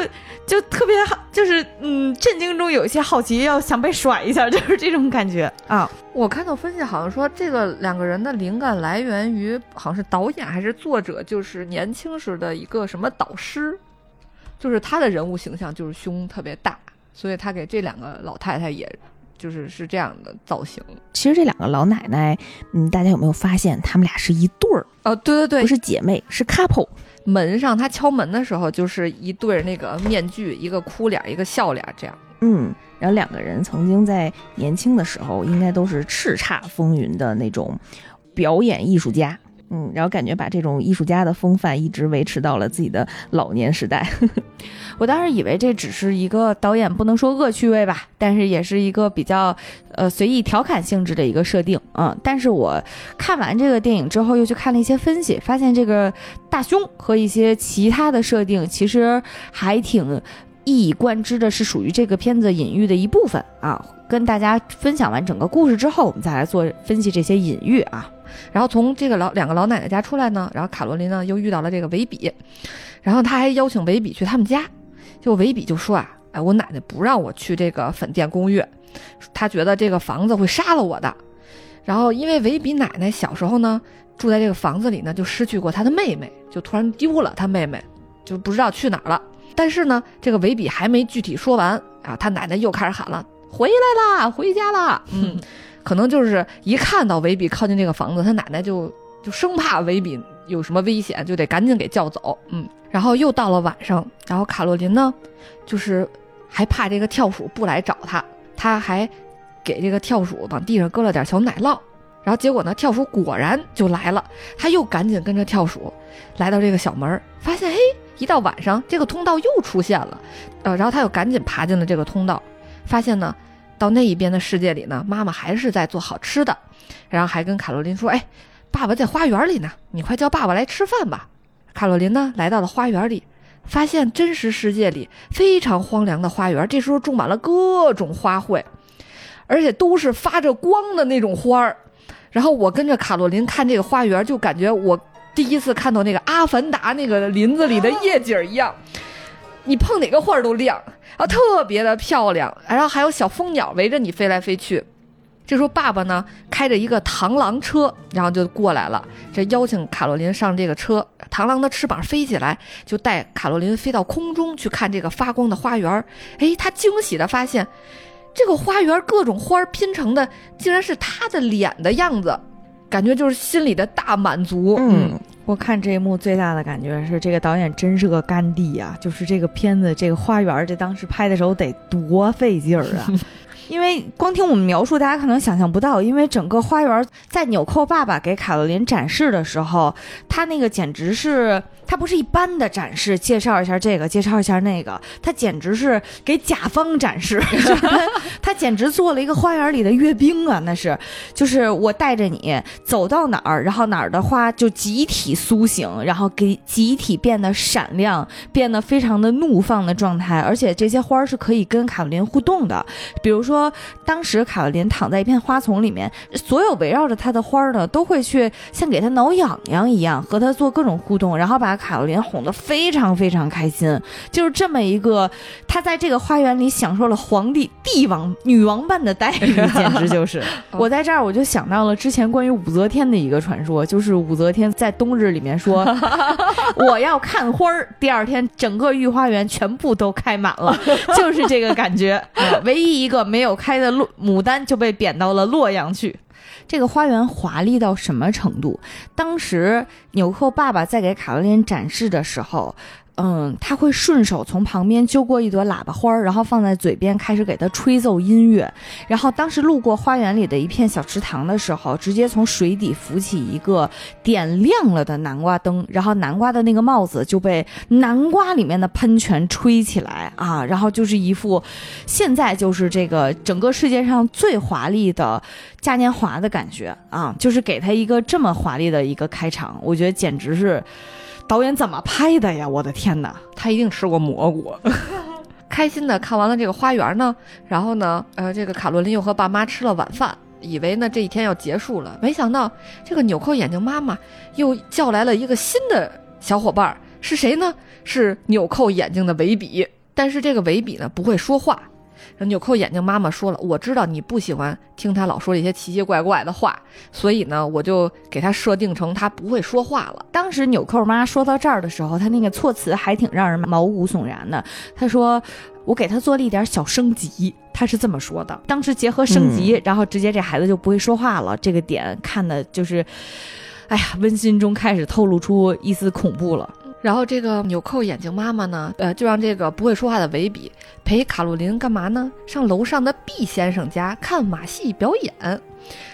就特别好，就是嗯，震惊中有一些好奇，要想被甩一下，就是这种感觉啊。我看到分析好像说，这个两个人的灵感来源于好像是导演还是作者，就是年轻时的一个什么导师，就是他的人物形象就是胸特别大，所以他给这两个老太太也就是是这样的造型。其实这两个老奶奶，嗯，大家有没有发现，她们俩是一对儿，哦，对对对，不是姐妹，是 couple。门上他敲门的时候，就是一对儿那个面具，一个哭脸，一个笑脸，这样。嗯，然后两个人曾经在年轻的时候，应该都是叱咤风云的那种表演艺术家。嗯，然后感觉把这种艺术家的风范一直维持到了自己的老年时代。我当时以为这只是一个导演不能说恶趣味吧，但是也是一个比较呃随意调侃性质的一个设定嗯，但是我看完这个电影之后，又去看了一些分析，发现这个大胸和一些其他的设定其实还挺一以贯之的，是属于这个片子隐喻的一部分啊。跟大家分享完整个故事之后，我们再来做分析这些隐喻啊。然后从这个老两个老奶奶家出来呢，然后卡罗琳呢又遇到了这个维比，然后他还邀请维比去他们家，就维比就说啊，哎，我奶奶不让我去这个粉店公寓，他觉得这个房子会杀了我的。然后因为维比奶奶小时候呢住在这个房子里呢，就失去过她的妹妹，就突然丢了她妹妹，就不知道去哪儿了。但是呢，这个维比还没具体说完啊，他奶奶又开始喊了，回来啦，回家啦，嗯。可能就是一看到维比靠近这个房子，他奶奶就就生怕维比有什么危险，就得赶紧给叫走。嗯，然后又到了晚上，然后卡洛琳呢，就是还怕这个跳鼠不来找他，他还给这个跳鼠往地上搁了点小奶酪。然后结果呢，跳鼠果然就来了，他又赶紧跟着跳鼠来到这个小门，发现嘿，一到晚上这个通道又出现了，呃，然后他又赶紧爬进了这个通道，发现呢。到那一边的世界里呢，妈妈还是在做好吃的，然后还跟卡洛琳说：“哎，爸爸在花园里呢，你快叫爸爸来吃饭吧。”卡洛琳呢，来到了花园里，发现真实世界里非常荒凉的花园，这时候种满了各种花卉，而且都是发着光的那种花儿。然后我跟着卡洛琳看这个花园，就感觉我第一次看到那个《阿凡达》那个林子里的夜景一样。你碰哪个花儿都亮，啊特别的漂亮，然后还有小蜂鸟围着你飞来飞去。这时候爸爸呢开着一个螳螂车，然后就过来了，这邀请卡洛琳上这个车。螳螂的翅膀飞起来，就带卡洛琳飞到空中去看这个发光的花园。哎，他惊喜的发现，这个花园各种花儿拼成的竟然是他的脸的样子，感觉就是心里的大满足。嗯。我看这一幕最大的感觉是，这个导演真是个干弟啊！就是这个片子，这个花园，这当时拍的时候得多费劲儿啊！因为光听我们描述，大家可能想象不到，因为整个花园在纽扣爸爸给卡洛琳展示的时候，他那个简直是。他不是一般的展示，介绍一下这个，介绍一下那个，他简直是给甲方展示，他简直做了一个花园里的阅兵啊！那是，就是我带着你走到哪儿，然后哪儿的花就集体苏醒，然后给集体变得闪亮，变得非常的怒放的状态，而且这些花是可以跟卡洛琳互动的。比如说，当时卡洛琳躺在一片花丛里面，所有围绕着她的花呢，都会去像给她挠痒痒一样，和她做各种互动，然后把。卡洛琳哄得非常非常开心，就是这么一个，她在这个花园里享受了皇帝、帝王、女王般的待遇，简直 就是。我在这儿我就想到了之前关于武则天的一个传说，就是武则天在冬日里面说：“ 我要看花儿。”第二天整个御花园全部都开满了，就是这个感觉。唯一一个没有开的洛牡丹就被贬到了洛阳去。这个花园华丽到什么程度？当时纽扣爸爸在给卡罗琳展示的时候，嗯，他会顺手从旁边揪过一朵喇叭花儿，然后放在嘴边，开始给他吹奏音乐。然后当时路过花园里的一片小池塘的时候，直接从水底浮起一个点亮了的南瓜灯，然后南瓜的那个帽子就被南瓜里面的喷泉吹起来啊，然后就是一副现在就是这个整个世界上最华丽的嘉年华的感觉啊，就是给他一个这么华丽的一个开场，我觉得简直是。导演怎么拍的呀？我的天哪，他一定吃过蘑菇。开心的看完了这个花园呢，然后呢，呃，这个卡罗琳又和爸妈吃了晚饭，以为呢这一天要结束了，没想到这个纽扣眼镜妈妈又叫来了一个新的小伙伴，是谁呢？是纽扣眼镜的维比。但是这个维比呢不会说话。纽扣眼镜妈妈说了：“我知道你不喜欢听他老说这些奇奇怪怪的话，所以呢，我就给他设定成他不会说话了。”当时纽扣妈说到这儿的时候，她那个措辞还挺让人毛骨悚然的。她说：“我给他做了一点小升级。”他是这么说的。当时结合升级，然后直接这孩子就不会说话了。这个点看的就是，哎呀，温馨中开始透露出一丝恐怖了。然后这个纽扣眼镜妈妈呢，呃，就让这个不会说话的维比陪卡洛琳干嘛呢？上楼上的毕先生家看马戏表演。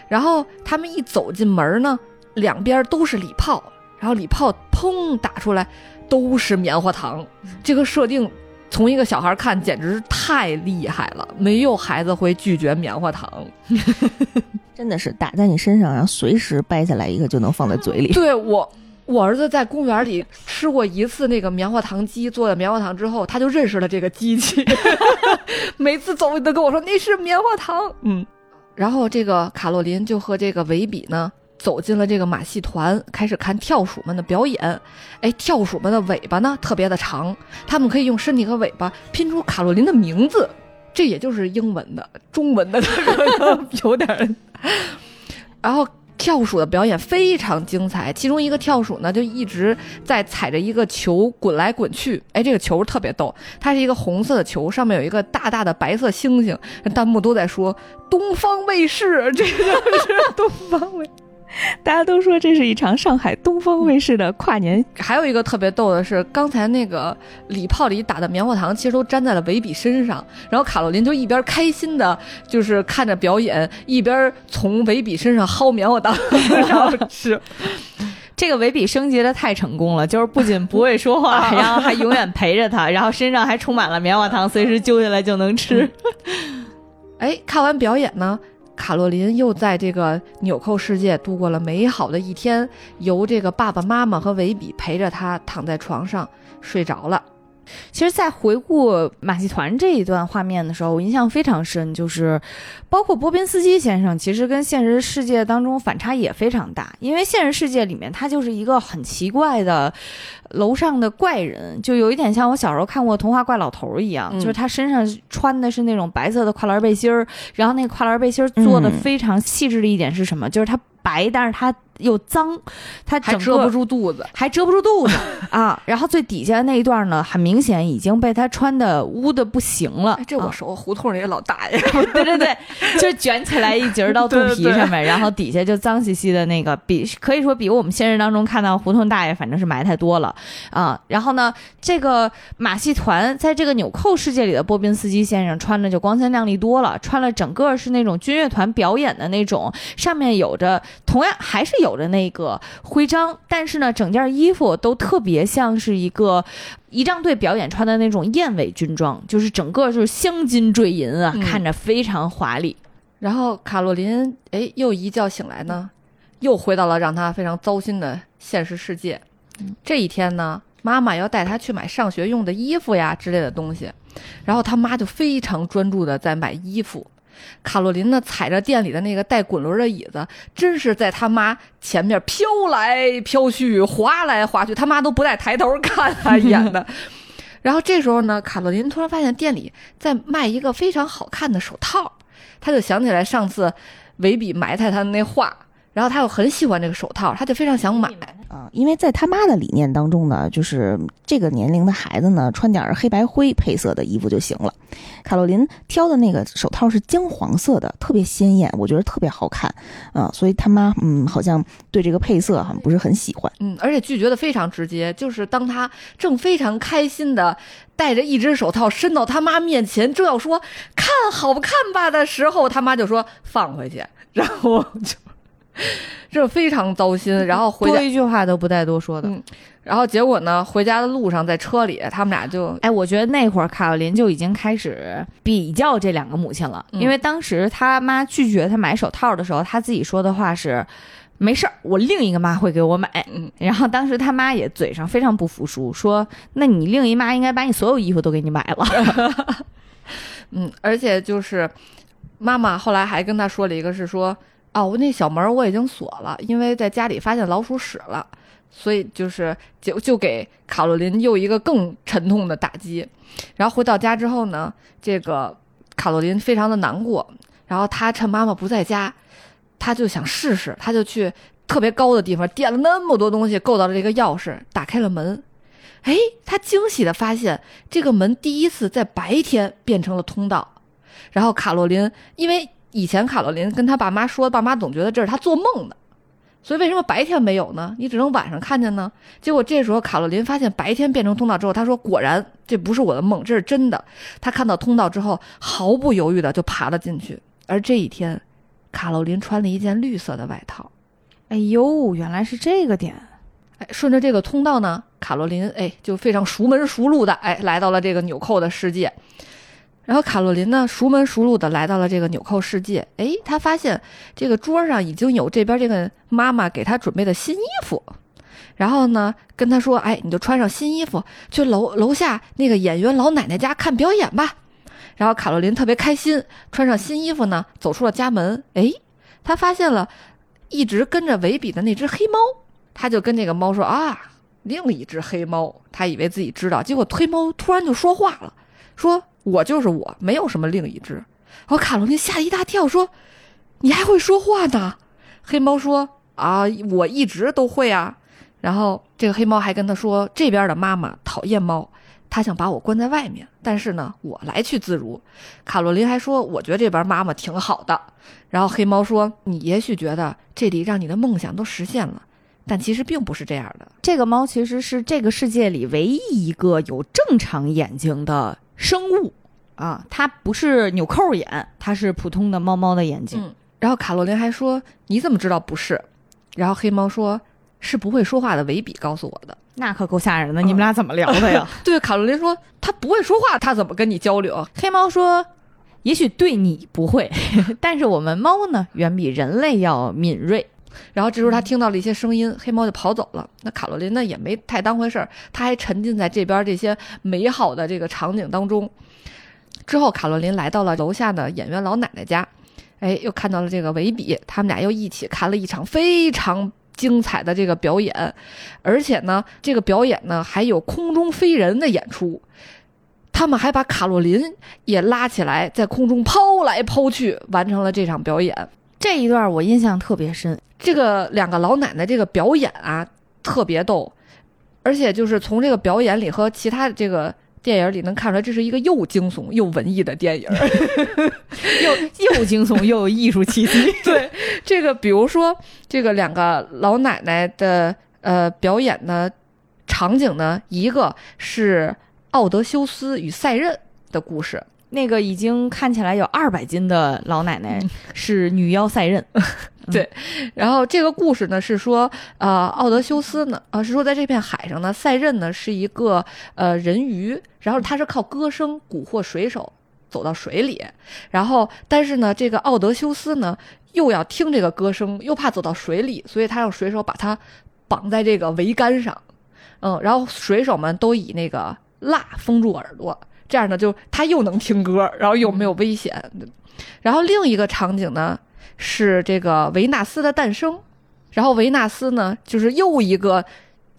然后他们一走进门呢，两边都是礼炮，然后礼炮砰打出来，都是棉花糖。这个设定从一个小孩看简直是太厉害了，没有孩子会拒绝棉花糖，真的是打在你身上，然后随时掰下来一个就能放在嘴里。对我。我儿子在公园里吃过一次那个棉花糖机做的棉花糖之后，他就认识了这个机器，每次走都跟我说那是棉花糖。嗯，然后这个卡洛琳就和这个维比呢走进了这个马戏团，开始看跳鼠们的表演。哎，跳鼠们的尾巴呢特别的长，他们可以用身体和尾巴拼出卡洛琳的名字，这也就是英文的，中文的 有点。然后。跳鼠的表演非常精彩，其中一个跳鼠呢就一直在踩着一个球滚来滚去，哎，这个球特别逗，它是一个红色的球，上面有一个大大的白色星星，弹幕都在说东方卫视，这个是东方卫。大家都说这是一场上海东方卫视的跨年。还有一个特别逗的是，刚才那个礼炮里打的棉花糖，其实都粘在了维比身上。然后卡洛琳就一边开心的，就是看着表演，一边从维比身上薅棉花糖，然后吃。这个维比升级的太成功了，就是不仅不会说话，然后还永远陪着他，然后身上还充满了棉花糖，随时揪下来就能吃。哎，看完表演呢？卡洛琳又在这个纽扣世界度过了美好的一天，由这个爸爸妈妈和维比陪着她躺在床上睡着了。其实，在回顾马戏团这一段画面的时候，我印象非常深，就是包括波宾斯基先生，其实跟现实世界当中反差也非常大。因为现实世界里面，他就是一个很奇怪的楼上的怪人，就有一点像我小时候看过童话怪老头一样，就是他身上穿的是那种白色的跨栏背心儿，然后那个跨栏背心儿做的非常细致的一点是什么？就是它白，但是它。又脏，它还遮不住肚子，还遮不住肚子啊！然后最底下那一段呢，很明显已经被他穿的污的不行了。这我熟，胡同里老大爷，对对对，就卷起来一截到肚皮上面，然后底下就脏兮兮的那个，比可以说比我们现实当中看到胡同大爷反正是埋汰多了啊。然后呢，这个马戏团在这个纽扣世界里的波宾斯基先生穿的就光鲜亮丽多了，穿了整个是那种军乐团表演的那种，上面有着同样还是有。着那个徽章，但是呢，整件衣服都特别像是一个仪仗队表演穿的那种燕尾军装，就是整个就是镶金坠银啊，看着非常华丽。然后卡洛琳哎，又一觉醒来呢，又回到了让她非常糟心的现实世界。这一天呢，妈妈要带她去买上学用的衣服呀之类的东西，然后她妈就非常专注的在买衣服。卡洛琳呢，踩着店里的那个带滚轮的椅子，真是在他妈前面飘来飘去，滑来滑去，他妈都不带抬头看他一眼的。然后这时候呢，卡洛琳突然发现店里在卖一个非常好看的手套，他就想起来上次维比埋汰他的那话，然后他又很喜欢这个手套，他就非常想买。啊，因为在他妈的理念当中呢，就是这个年龄的孩子呢，穿点黑白灰配色的衣服就行了。卡洛琳挑的那个手套是姜黄色的，特别鲜艳，我觉得特别好看啊，所以他妈嗯，好像对这个配色好像不是很喜欢。嗯，而且拒绝的非常直接，就是当他正非常开心的戴着一只手套伸到他妈面前，正要说看好不看吧的时候，他妈就说放回去，然后就。这 非常糟心，然后回家多一句话都不带多说的。嗯然后结果呢，回家的路上在车里，他们俩就哎，我觉得那会儿卡洛琳就已经开始比较这两个母亲了，嗯因为当时他妈拒绝他买手套的时候，他自己说的话是。没事儿，我另一个妈会给我买。嗯，然后当时他妈也嘴上非常不服输，说：“那你另一妈应该把你所有衣服都给你买了。嗯，而且就是妈妈后来还跟他说了一个，是说哦，我那小门我已经锁了，因为在家里发现老鼠屎了，所以就是就就给卡洛琳又一个更沉痛的打击。然后回到家之后呢，这个卡洛琳非常的难过，然后她趁妈妈不在家，她就想试试，她就去特别高的地方点了那么多东西，够到了这个钥匙，打开了门。哎，她惊喜的发现，这个门第一次在白天变成了通道。然后卡洛琳，因为以前卡洛琳跟他爸妈说，爸妈总觉得这是他做梦的，所以为什么白天没有呢？你只能晚上看见呢？结果这时候卡洛琳发现白天变成通道之后，他说：“果然这不是我的梦，这是真的。”他看到通道之后，毫不犹豫的就爬了进去。而这一天，卡洛琳穿了一件绿色的外套。”哎呦，原来是这个点。哎，顺着这个通道呢，卡洛琳哎就非常熟门熟路的哎来到了这个纽扣的世界。然后卡洛琳呢熟门熟路的来到了这个纽扣世界，哎，她发现这个桌上已经有这边这个妈妈给她准备的新衣服，然后呢跟她说，哎，你就穿上新衣服去楼楼下那个演员老奶奶家看表演吧。然后卡洛琳特别开心，穿上新衣服呢走出了家门，哎，她发现了一直跟着维比的那只黑猫。她就跟那个猫说啊，另一只黑猫，她以为自己知道，结果黑猫突然就说话了，说我就是我，没有什么另一只。然后卡罗琳吓了一大跳，说你还会说话呢？黑猫说啊，我一直都会啊。然后这个黑猫还跟他说，这边的妈妈讨厌猫，她想把我关在外面，但是呢，我来去自如。卡洛琳还说，我觉得这边妈妈挺好的。然后黑猫说，你也许觉得这里让你的梦想都实现了。但其实并不是这样的。这个猫其实是这个世界里唯一一个有正常眼睛的生物啊，它不是纽扣眼，它是普通的猫猫的眼睛。嗯。然后卡洛琳还说：“你怎么知道不是？”然后黑猫说：“是不会说话的维比告诉我的。”那可够吓人的！你们俩怎么聊的呀？对，卡洛琳说：“他不会说话，他怎么跟你交流？”黑猫说：“也许对你不会，但是我们猫呢，远比人类要敏锐。”然后这时候他听到了一些声音，黑猫就跑走了。那卡洛琳呢也没太当回事儿，他还沉浸在这边这些美好的这个场景当中。之后，卡洛琳来到了楼下的演员老奶奶家，哎，又看到了这个维比，他们俩又一起看了一场非常精彩的这个表演，而且呢，这个表演呢还有空中飞人的演出。他们还把卡洛琳也拉起来，在空中抛来抛去，完成了这场表演。这一段我印象特别深。这个两个老奶奶这个表演啊，特别逗，而且就是从这个表演里和其他的这个电影里能看出来，这是一个又惊悚又文艺的电影，又又惊悚又有艺术气息。对，这个比如说这个两个老奶奶的呃表演呢场景呢，一个是奥德修斯与赛壬的故事。那个已经看起来有二百斤的老奶奶是女妖赛壬，对。然后这个故事呢是说，呃，奥德修斯呢，呃，是说在这片海上呢，赛壬呢是一个呃人鱼，然后他是靠歌声蛊惑水手走到水里，然后但是呢，这个奥德修斯呢又要听这个歌声，又怕走到水里，所以他让水手把他绑在这个桅杆上，嗯，然后水手们都以那个蜡封住耳朵。这样呢，就他又能听歌，然后又没有危险。然后另一个场景呢，是这个维纳斯的诞生。然后维纳斯呢，就是又一个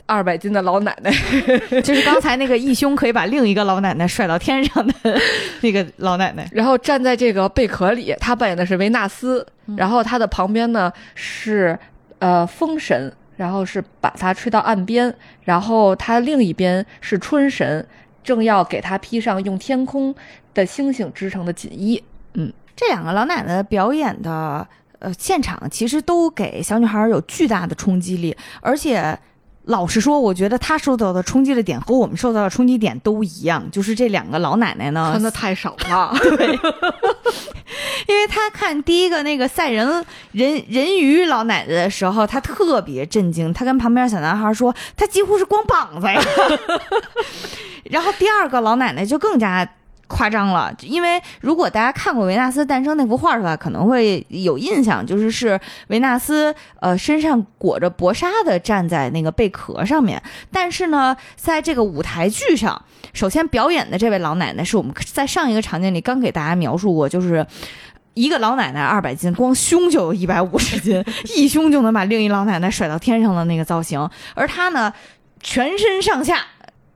二百斤的老奶奶，就是刚才那个义兄可以把另一个老奶奶甩到天上的那个老奶奶。然后站在这个贝壳里，他扮演的是维纳斯，嗯然后他的旁边呢是呃风神，然后是把他吹到岸边，然后他另一边是春神，正要给她披上用天空的星星织成的锦衣。嗯这两个老奶奶表演的呃现场，其实都给小女孩有巨大的冲击力，而且。老实说，我觉得她受到的冲击的点和我们受到的冲击点都一样，就是这两个老奶奶呢，穿的太少了，对因为她看第一个那个赛人人人鱼老奶奶的时候，她特别震惊，她跟旁边小男孩说，他几乎是光膀子呀。然后第二个老奶奶就更加。夸张了，因为如果大家看过维纳斯诞生那幅画的话，可能会有印象，就是是维纳斯呃身上裹着薄纱的站在那个贝壳上面。但是呢，在这个舞台剧上，首先表演的这位老奶奶是我们在上一个场景里刚给大家描述过，就是。一个老奶奶二百斤，光胸就有一百五十斤，一胸就能把另一老奶奶甩到天上的那个造型，而她呢，全身上下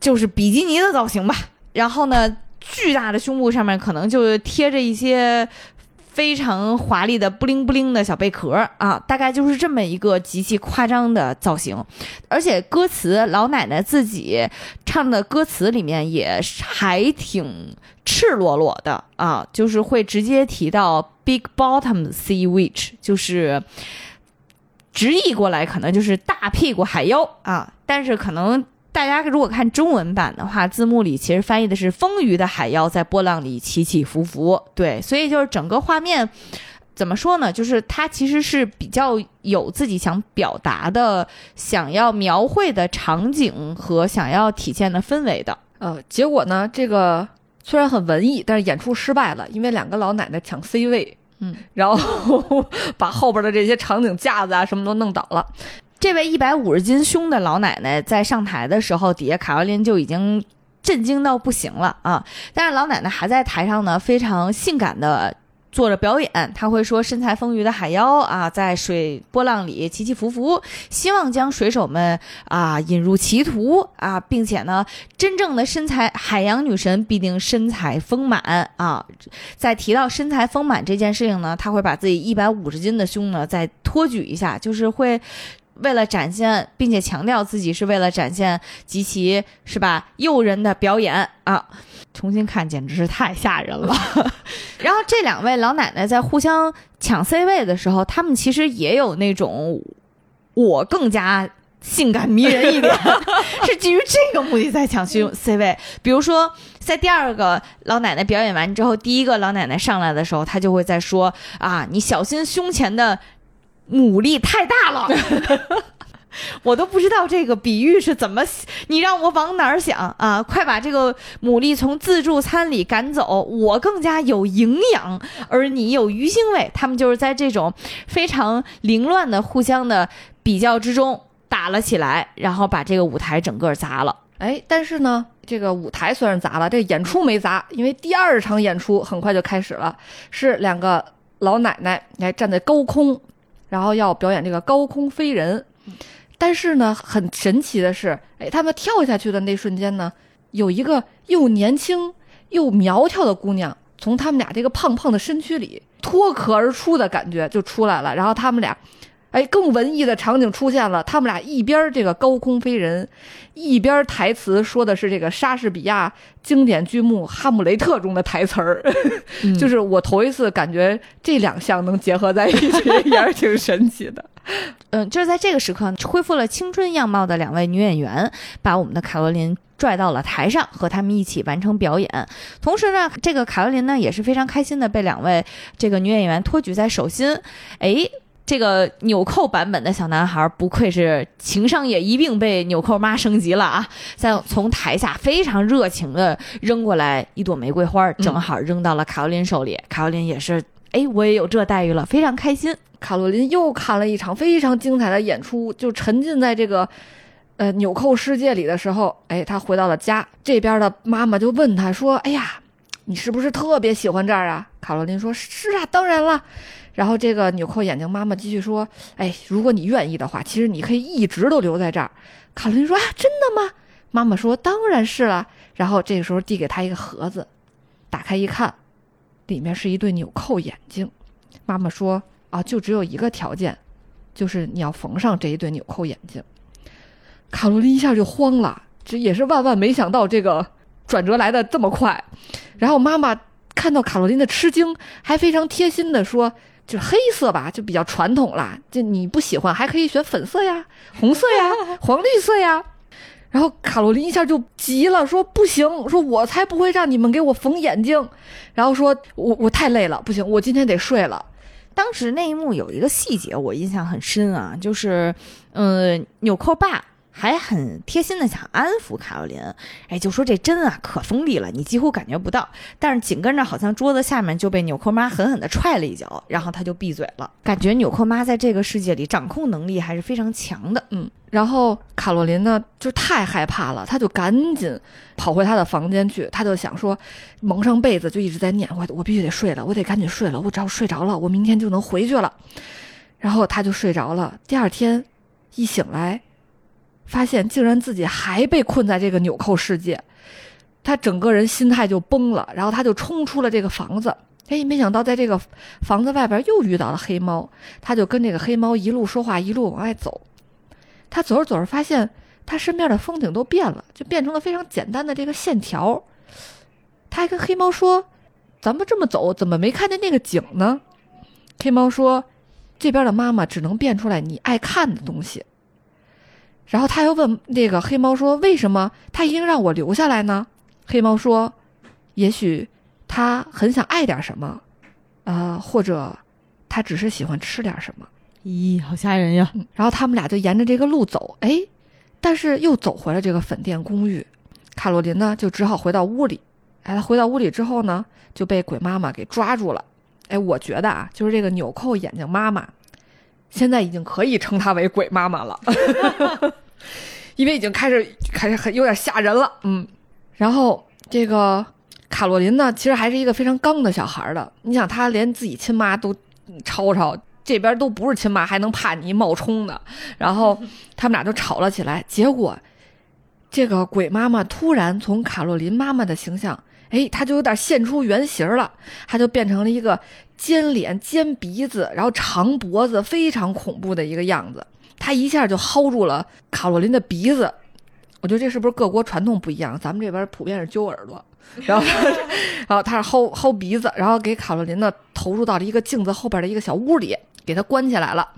就是比基尼的造型吧。然后呢，巨大的胸部上面可能就贴着一些非常华丽的布灵布灵的小贝壳啊，大概就是这么一个极其夸张的造型。而且歌词，老奶奶自己唱的歌词里面也还挺赤裸裸的啊，就是会直接提到 big bottom sea witch，就是。直译过来可能就是大屁股海妖啊，但是可能大家如果看中文版的话，字幕里其实翻译的是丰腴的海妖在波浪里起起伏伏。对，所以就是整个画面怎么说呢？就是它其实是比较有自己想表达的、想要描绘的场景和想要体现的氛围的。呃，结果呢，这个虽然很文艺，但是演出失败了，因为两个老奶奶抢 C 位，嗯，然后 把后边的这些场景架子啊什么都弄倒了。这位一百五十斤胸的老奶奶在上台的时候，底下卡罗琳就已经震惊到不行了啊！但是老奶奶还在台上呢，非常性感的做着表演。她会说：“身材丰腴的海妖啊，在水波浪里起起伏伏，希望将水手们啊引入歧途啊，并且呢，真正的身材海洋女神必定身材丰满啊。”在提到身材丰满这件事情呢，她会把自己一百五十斤的胸呢再托举一下，就是会。为了展现，并且强调自己是为了展现极其是吧诱人的表演啊！重新看简直是太吓人了。然后这两位老奶奶在互相抢 C 位的时候，她们其实也有那种我更加性感迷人一点，是基于这个目的在抢 C C 位。比如说，在第二个老奶奶表演完之后，第一个老奶奶上来的时候，她就会在说啊，你小心胸前的。牡蛎太大了，我都不知道这个比喻是怎么，你让我往哪儿想啊？快把这个牡蛎从自助餐里赶走，我更加有营养，而你有鱼腥味。他们就是在这种非常凌乱的互相的比较之中打了起来，然后把这个舞台整个砸了。哎，但是呢，这个舞台虽然砸了，这个演出没砸，因为第二场演出很快就开始了，是两个老奶奶来站在高空。然后要表演这个高空飞人，但是呢，很神奇的是，哎，他们跳下去的那瞬间呢，有一个又年轻又苗条的姑娘从他们俩这个胖胖的身躯里脱壳而出的感觉就出来了。然后他们俩，哎，更文艺的场景出现了，他们俩一边这个高空飞人，一边台词说的是这个莎士比亚经典剧目《哈姆雷特》中的台词儿。就是我头一次感觉这两项能结合在一起，也是挺神奇的。嗯，就是在这个时刻，恢复了青春样貌的两位女演员，把我们的卡罗琳拽到了台上，和他们一起完成表演。同时呢，这个卡罗琳呢也是非常开心的被两位这个女演员托举在手心。哎，这个纽扣版本的小男孩不愧是情商也一并被纽扣妈升级了啊！在从台下非常热情的扔过来一朵玫瑰花，正好扔到了卡罗琳手里。卡罗琳也是，哎，我也有这待遇了，非常开心。卡罗琳又看了一场非常精彩的演出，就沉浸在这个呃纽扣世界里的时候，哎，她回到了家，这边的妈妈就问她说：“哎呀，你是不是特别喜欢这儿啊？”卡罗琳说：“是啊，当然了，然后这个纽扣眼镜妈妈继续说：“哎，如果你愿意的话，其实你可以一直都留在这儿。”卡罗琳说：“啊，真的吗？”妈妈说：“当然是了。”然后这个时候递给她一个盒子，打开一看，里面是一对纽扣眼镜。妈妈说：“啊，就只有一个条件，就是你要缝上这一对纽扣眼镜。”卡罗琳一下就慌了，这也是万万没想到这个转折来的这么快。然后妈妈看到卡罗琳的吃惊，还非常贴心的说。就黑色吧，就比较传统啦。就你不喜欢，还可以选粉色呀、红色呀、黄绿色呀。然后卡罗琳一下就急了，说不行，说我才不会让你们给我缝眼睛。然后说我我太累了，不行，我今天得睡了。当时那一幕有一个细节我印象很深啊，就是嗯，纽扣爸。还很贴心的想安抚卡洛琳，哎，就说这针啊可锋利了，你几乎感觉不到。但是紧跟着好像桌子下面就被纽扣妈狠狠地踹了一脚，然后他就闭嘴了。感觉纽扣妈在这个世界里掌控能力还是非常强的。嗯，然后卡洛琳呢就太害怕了，他就赶紧跑回他的房间去，他就想说蒙上被子就一直在念我我必须得睡了，我得赶紧睡了，我只要睡着了，我明天就能回去了。然后他就睡着了。第二天一醒来。发现竟然自己还被困在这个纽扣世界，他整个人心态就崩了，然后他就冲出了这个房子。哎，没想到在这个房子外边又遇到了黑猫，他就跟这个黑猫一路说话，一路往外走。他走着走着，发现他身边的风景都变了，就变成了非常简单的这个线条。他还跟黑猫说：“咱们这么走，怎么没看见那个景呢？”黑猫说：“这边的妈妈只能变出来你爱看的东西。”然后他又问那个黑猫说：“为什么他一定让我留下来呢？”黑猫说：“也许他很想爱点什么，呃，或者他只是喜欢吃点什么。”咦，好吓人呀！然后他们俩就沿着这个路走，哎，但是又走回了这个粉店公寓。卡洛琳呢，就只好回到屋里。哎，他回到屋里之后呢，就被鬼妈妈给抓住了。哎，我觉得啊，就是这个纽扣眼睛妈妈。现在已经可以称她为鬼妈妈了，因为已经开始开始很有点吓人了，嗯。然后这个卡洛琳呢，其实还是一个非常刚的小孩的。你想，她连自己亲妈都吵吵，这边都不是亲妈，还能怕你冒充的。然后他们俩就吵了起来。结果这个鬼妈妈突然从卡洛琳妈妈的形象，哎，她就有点现出原形了，她就变成了一个。尖脸、尖鼻子，然后长脖子，非常恐怖的一个样子。他一下就薅住了卡洛琳的鼻子。我觉得这是不是各国传统不一样？咱们这边普遍是揪耳朵，然后，然后他是薅薅鼻子，然后给卡洛琳呢投入到了一个镜子后边的一个小屋里，给他关起来了。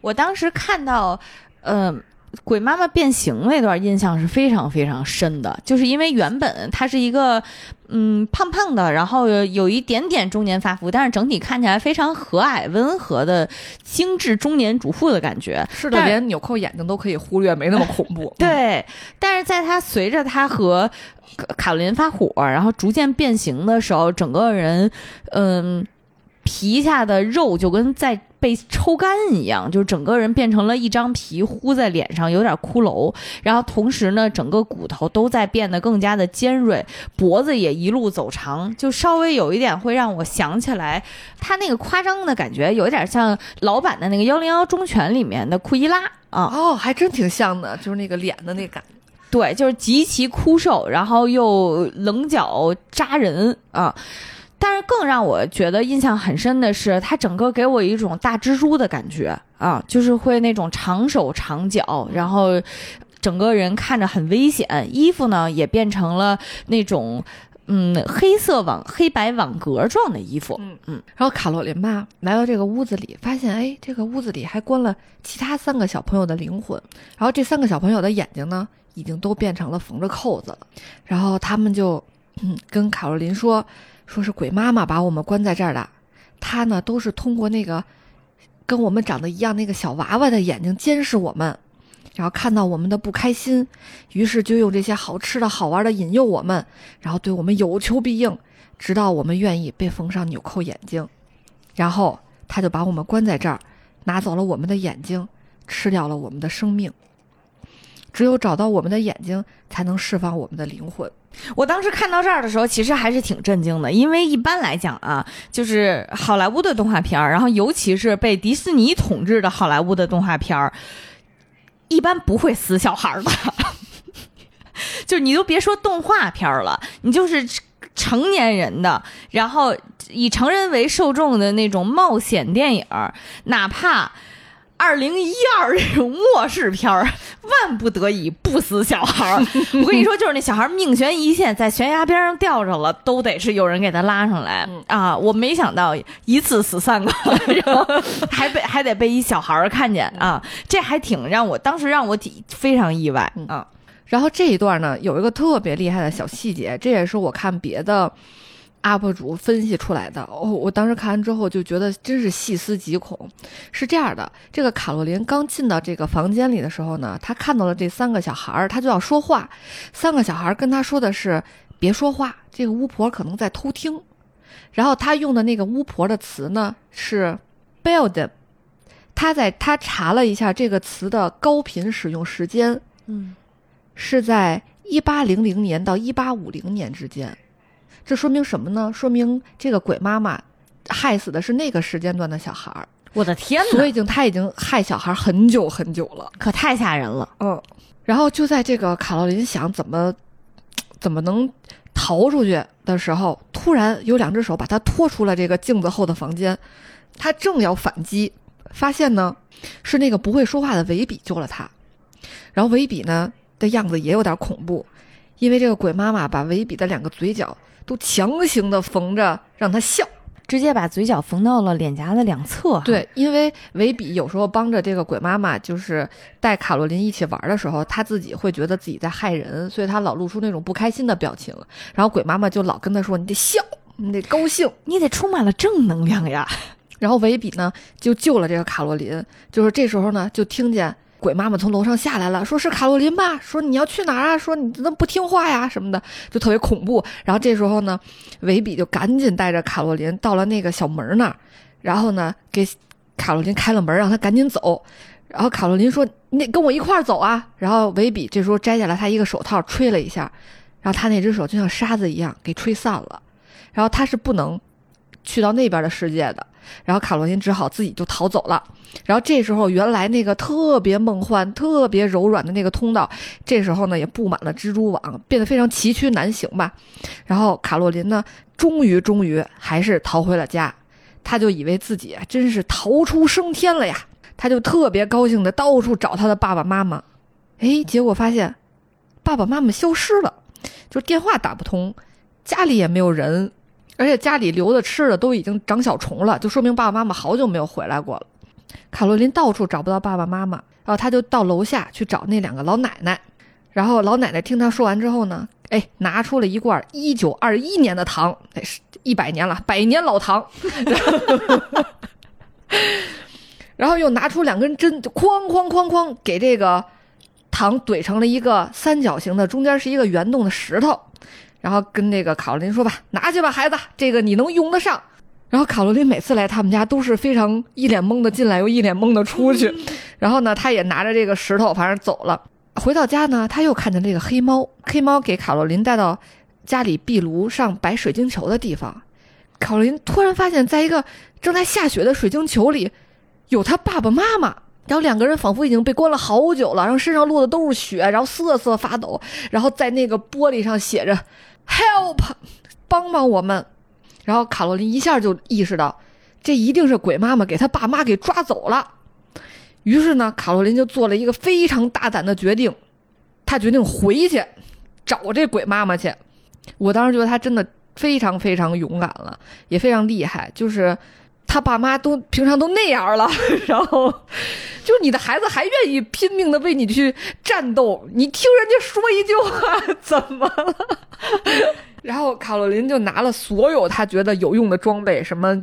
我当时看到，嗯。鬼妈妈变形那段印象是非常非常深的，就是因为原本她是一个，嗯，胖胖的，然后有一点点中年发福，但是整体看起来非常和蔼温和的精致中年主妇的感觉。是的，连纽扣眼睛都可以忽略，没那么恐怖。对，但是在她随着她和卡罗琳发火，然后逐渐变形的时候，整个人，嗯。皮下的肉就跟在被抽干一样，就是整个人变成了一张皮糊在脸上，有点骷髅。然后同时呢，整个骨头都在变得更加的尖锐，脖子也一路走长，就稍微有一点会让我想起来他那个夸张的感觉，有点像老版的那个幺零幺忠犬里面的库伊拉啊。哦，还真挺像的，就是那个脸的那感觉。对，就是极其枯瘦，然后又棱角扎人啊。但是更让我觉得印象很深的是，它整个给我一种大蜘蛛的感觉啊，就是会那种长手长脚，然后整个人看着很危险，衣服呢也变成了那种嗯黑色网黑白网格状的衣服，嗯嗯。然后卡洛琳吧来到这个屋子里，发现哎，这个屋子里还关了其他三个小朋友的灵魂，然后这三个小朋友的眼睛呢已经都变成了缝着扣子了，然后他们就嗯跟卡洛琳说。说是鬼妈妈把我们关在这儿的，她呢都是通过那个跟我们长得一样那个小娃娃的眼睛监视我们，然后看到我们的不开心，于是就用这些好吃的好玩的引诱我们，然后对我们有求必应，直到我们愿意被缝上纽扣眼睛，然后他就把我们关在这儿，拿走了我们的眼睛，吃掉了我们的生命。只有找到我们的眼睛，才能释放我们的灵魂。我当时看到这儿的时候，其实还是挺震惊的，因为一般来讲啊，就是好莱坞的动画片儿，然后尤其是被迪士尼统治的好莱坞的动画片儿，一般不会死小孩儿的。就你都别说动画片儿了，你就是成年人的，然后以成人为受众的那种冒险电影，哪怕。二零一二这种末世片儿，万不得已不死小孩儿。我跟你说，就是那小孩命悬一线，在悬崖边上吊着了，都得是有人给他拉上来啊！我没想到一次死三个，然后还被还得被一小孩儿看见啊！这还挺让我当时让我挺非常意外啊。然后这一段呢，有一个特别厉害的小细节，这也是我看别的。UP 主分析出来的哦，我当时看完之后就觉得真是细思极恐。是这样的，这个卡洛琳刚进到这个房间里的时候呢，她看到了这三个小孩儿，她就要说话。三个小孩儿跟她说的是别说话，这个巫婆可能在偷听。然后她用的那个巫婆的词呢是 build，她在她查了一下这个词的高频使用时间，嗯，是在一八零零年到一八五零年之间。这说明什么呢？说明这个鬼妈妈害死的是那个时间段的小孩儿。我的天哪！所以已经他已经害小孩很久很久了，可太吓人了。嗯。然后就在这个卡洛琳想怎么怎么能逃出去的时候，突然有两只手把他拖出了这个镜子后的房间。他正要反击，发现呢是那个不会说话的维比救了他。然后维比呢的样子也有点恐怖，因为这个鬼妈妈把维比的两个嘴角。都强行的缝着让他笑，直接把嘴角缝到了脸颊的两侧。对，因为维比有时候帮着这个鬼妈妈，就是带卡洛琳一起玩的时候，他自己会觉得自己在害人，所以他老露出那种不开心的表情。然后鬼妈妈就老跟他说：“你得笑，你得高兴，你得充满了正能量呀。”然后维比呢就救了这个卡洛琳，就是这时候呢就听见。鬼妈妈从楼上下来了，说是卡洛琳吧，说你要去哪儿啊？说你怎么不听话呀？什么的，就特别恐怖。然后这时候呢，维比就赶紧带着卡洛琳到了那个小门那儿，然后呢给卡洛琳开了门，让他赶紧走。然后卡洛琳说：“你得跟我一块儿走啊！”然后维比这时候摘下来他一个手套，吹了一下，然后他那只手就像沙子一样给吹散了。然后他是不能去到那边的世界的。然后卡洛琳只好自己就逃走了。然后这时候，原来那个特别梦幻、特别柔软的那个通道，这时候呢也布满了蜘蛛网，变得非常崎岖难行吧。然后卡洛琳呢，终于终于还是逃回了家。他就以为自己真是逃出升天了呀，他就特别高兴的到处找他的爸爸妈妈。哎，结果发现爸爸妈妈消失了，就电话打不通，家里也没有人。而且家里留的吃的都已经长小虫了，就说明爸爸妈妈好久没有回来过了。卡洛琳到处找不到爸爸妈妈，然后他就到楼下去找那两个老奶奶。然后老奶奶听他说完之后呢，哎，拿出了一罐一九二一年的糖，得，是一百年了，百年老糖。然后又拿出两根针，哐哐哐哐给这个糖怼成了一个三角形的，中间是一个圆洞的石头。然后跟那个卡洛琳说吧，拿去吧，孩子，这个你能用得上。然后卡洛琳每次来他们家都是非常一脸懵的进来，又一脸懵的出去。然后呢，他也拿着这个石头，反正走了。回到家呢，他又看见这个黑猫，黑猫给卡洛琳带到家里壁炉上摆水晶球的地方。卡洛琳突然发现，在一个正在下雪的水晶球里，有他爸爸妈妈。然后两个人仿佛已经被关了好久了，然后身上落的都是雪，然后瑟瑟发抖。然后在那个玻璃上写着。Help，帮帮我们！然后卡洛琳一下就意识到，这一定是鬼妈妈给她爸妈给抓走了。于是呢，卡洛琳就做了一个非常大胆的决定，她决定回去找这鬼妈妈去。我当时觉得她真的非常非常勇敢了，也非常厉害。就是他爸妈都平常都那样了，然后就你的孩子还愿意拼命的为你去战斗，你听人家说一句话怎么了？然后卡洛琳就拿了所有他觉得有用的装备，什么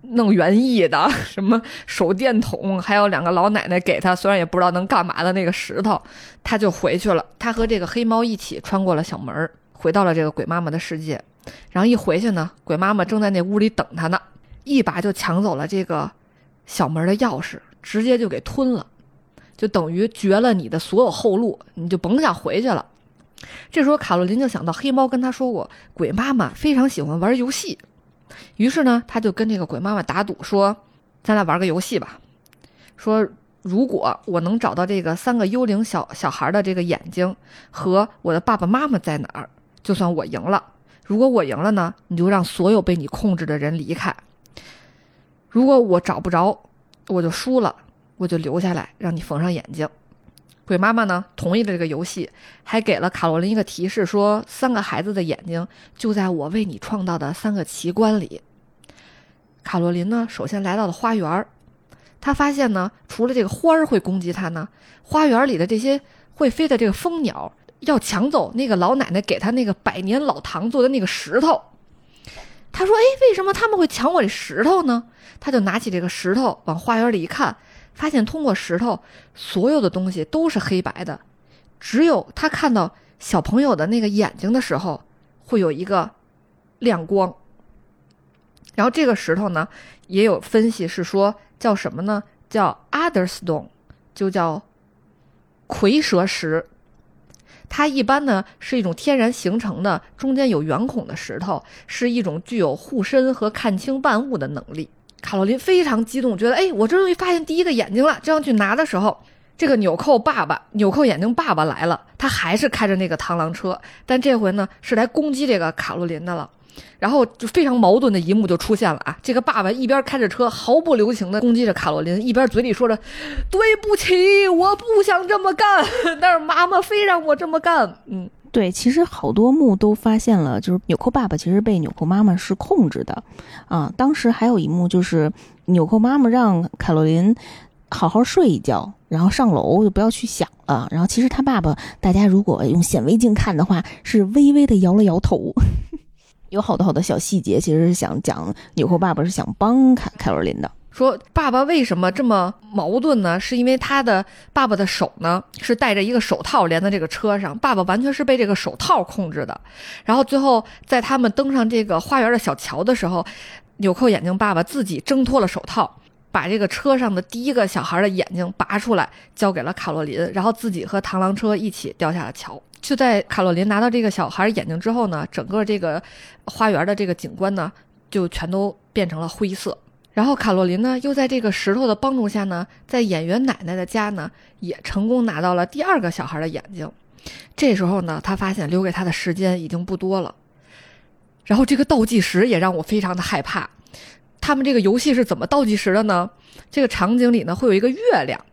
弄园艺的，什么手电筒，还有两个老奶奶给他，虽然也不知道能干嘛的那个石头，他就回去了。他和这个黑猫一起穿过了小门，回到了这个鬼妈妈的世界。然后一回去呢，鬼妈妈正在那屋里等他呢，一把就抢走了这个小门的钥匙，直接就给吞了。就等于绝了你的所有后路，你就甭想回去了。这时候卡洛琳就想到黑猫跟他说过，鬼妈妈非常喜欢玩游戏，于是呢，他就跟这个鬼妈妈打赌说：“咱俩玩个游戏吧。说如果我能找到这个三个幽灵小小孩的这个眼睛和我的爸爸妈妈在哪儿，就算我赢了。如果我赢了呢，你就让所有被你控制的人离开；如果我找不着，我就输了，我就留下来让你缝上眼睛。”鬼妈妈呢同意了这个游戏，还给了卡洛琳一个提示，说三个孩子的眼睛就在我为你创造的三个奇观里。卡洛琳呢，首先来到了花园儿，她发现呢，除了这个花儿会攻击她呢，花园里的这些会飞的这个蜂鸟要抢走那个老奶奶给她那个百年老堂做的那个石头。他说：“哎，为什么他们会抢我这石头呢？”他就拿起这个石头往花园里一看。发现通过石头，所有的东西都是黑白的，只有他看到小朋友的那个眼睛的时候，会有一个亮光。然后这个石头呢，也有分析是说叫什么呢？叫 Other Stone，就叫蝰蛇石。它一般呢是一种天然形成的，中间有圆孔的石头，是一种具有护身和看清万物的能力。卡洛琳非常激动，觉得哎，我终于发现第一个眼睛了。正要去拿的时候，这个纽扣爸爸、纽扣眼睛爸爸来了。他还是开着那个螳螂车，但这回呢是来攻击这个卡洛琳的了。然后就非常矛盾的一幕就出现了啊！这个爸爸一边开着车毫不留情的攻击着卡洛琳，一边嘴里说着：“对不起，我不想这么干，但是妈妈非让我这么干。”嗯。对，其实好多幕都发现了，就是纽扣爸爸其实被纽扣妈妈是控制的，啊，当时还有一幕就是纽扣妈妈让凯洛琳好好睡一觉，然后上楼就不要去想了，然后其实他爸爸，大家如果用显微镜看的话，是微微的摇了摇头，有好多好多小细节，其实是想讲纽扣爸爸是想帮凯凯洛琳的。说爸爸为什么这么矛盾呢？是因为他的爸爸的手呢是戴着一个手套连在这个车上，爸爸完全是被这个手套控制的。然后最后在他们登上这个花园的小桥的时候，纽扣眼睛爸爸自己挣脱了手套，把这个车上的第一个小孩的眼睛拔出来交给了卡洛琳，然后自己和螳螂车一起掉下了桥。就在卡洛琳拿到这个小孩眼睛之后呢，整个这个花园的这个景观呢就全都变成了灰色。然后卡洛琳呢，又在这个石头的帮助下呢，在演员奶奶的家呢，也成功拿到了第二个小孩的眼睛。这时候呢，他发现留给他的时间已经不多了。然后这个倒计时也让我非常的害怕。他们这个游戏是怎么倒计时的呢？这个场景里呢，会有一个月亮，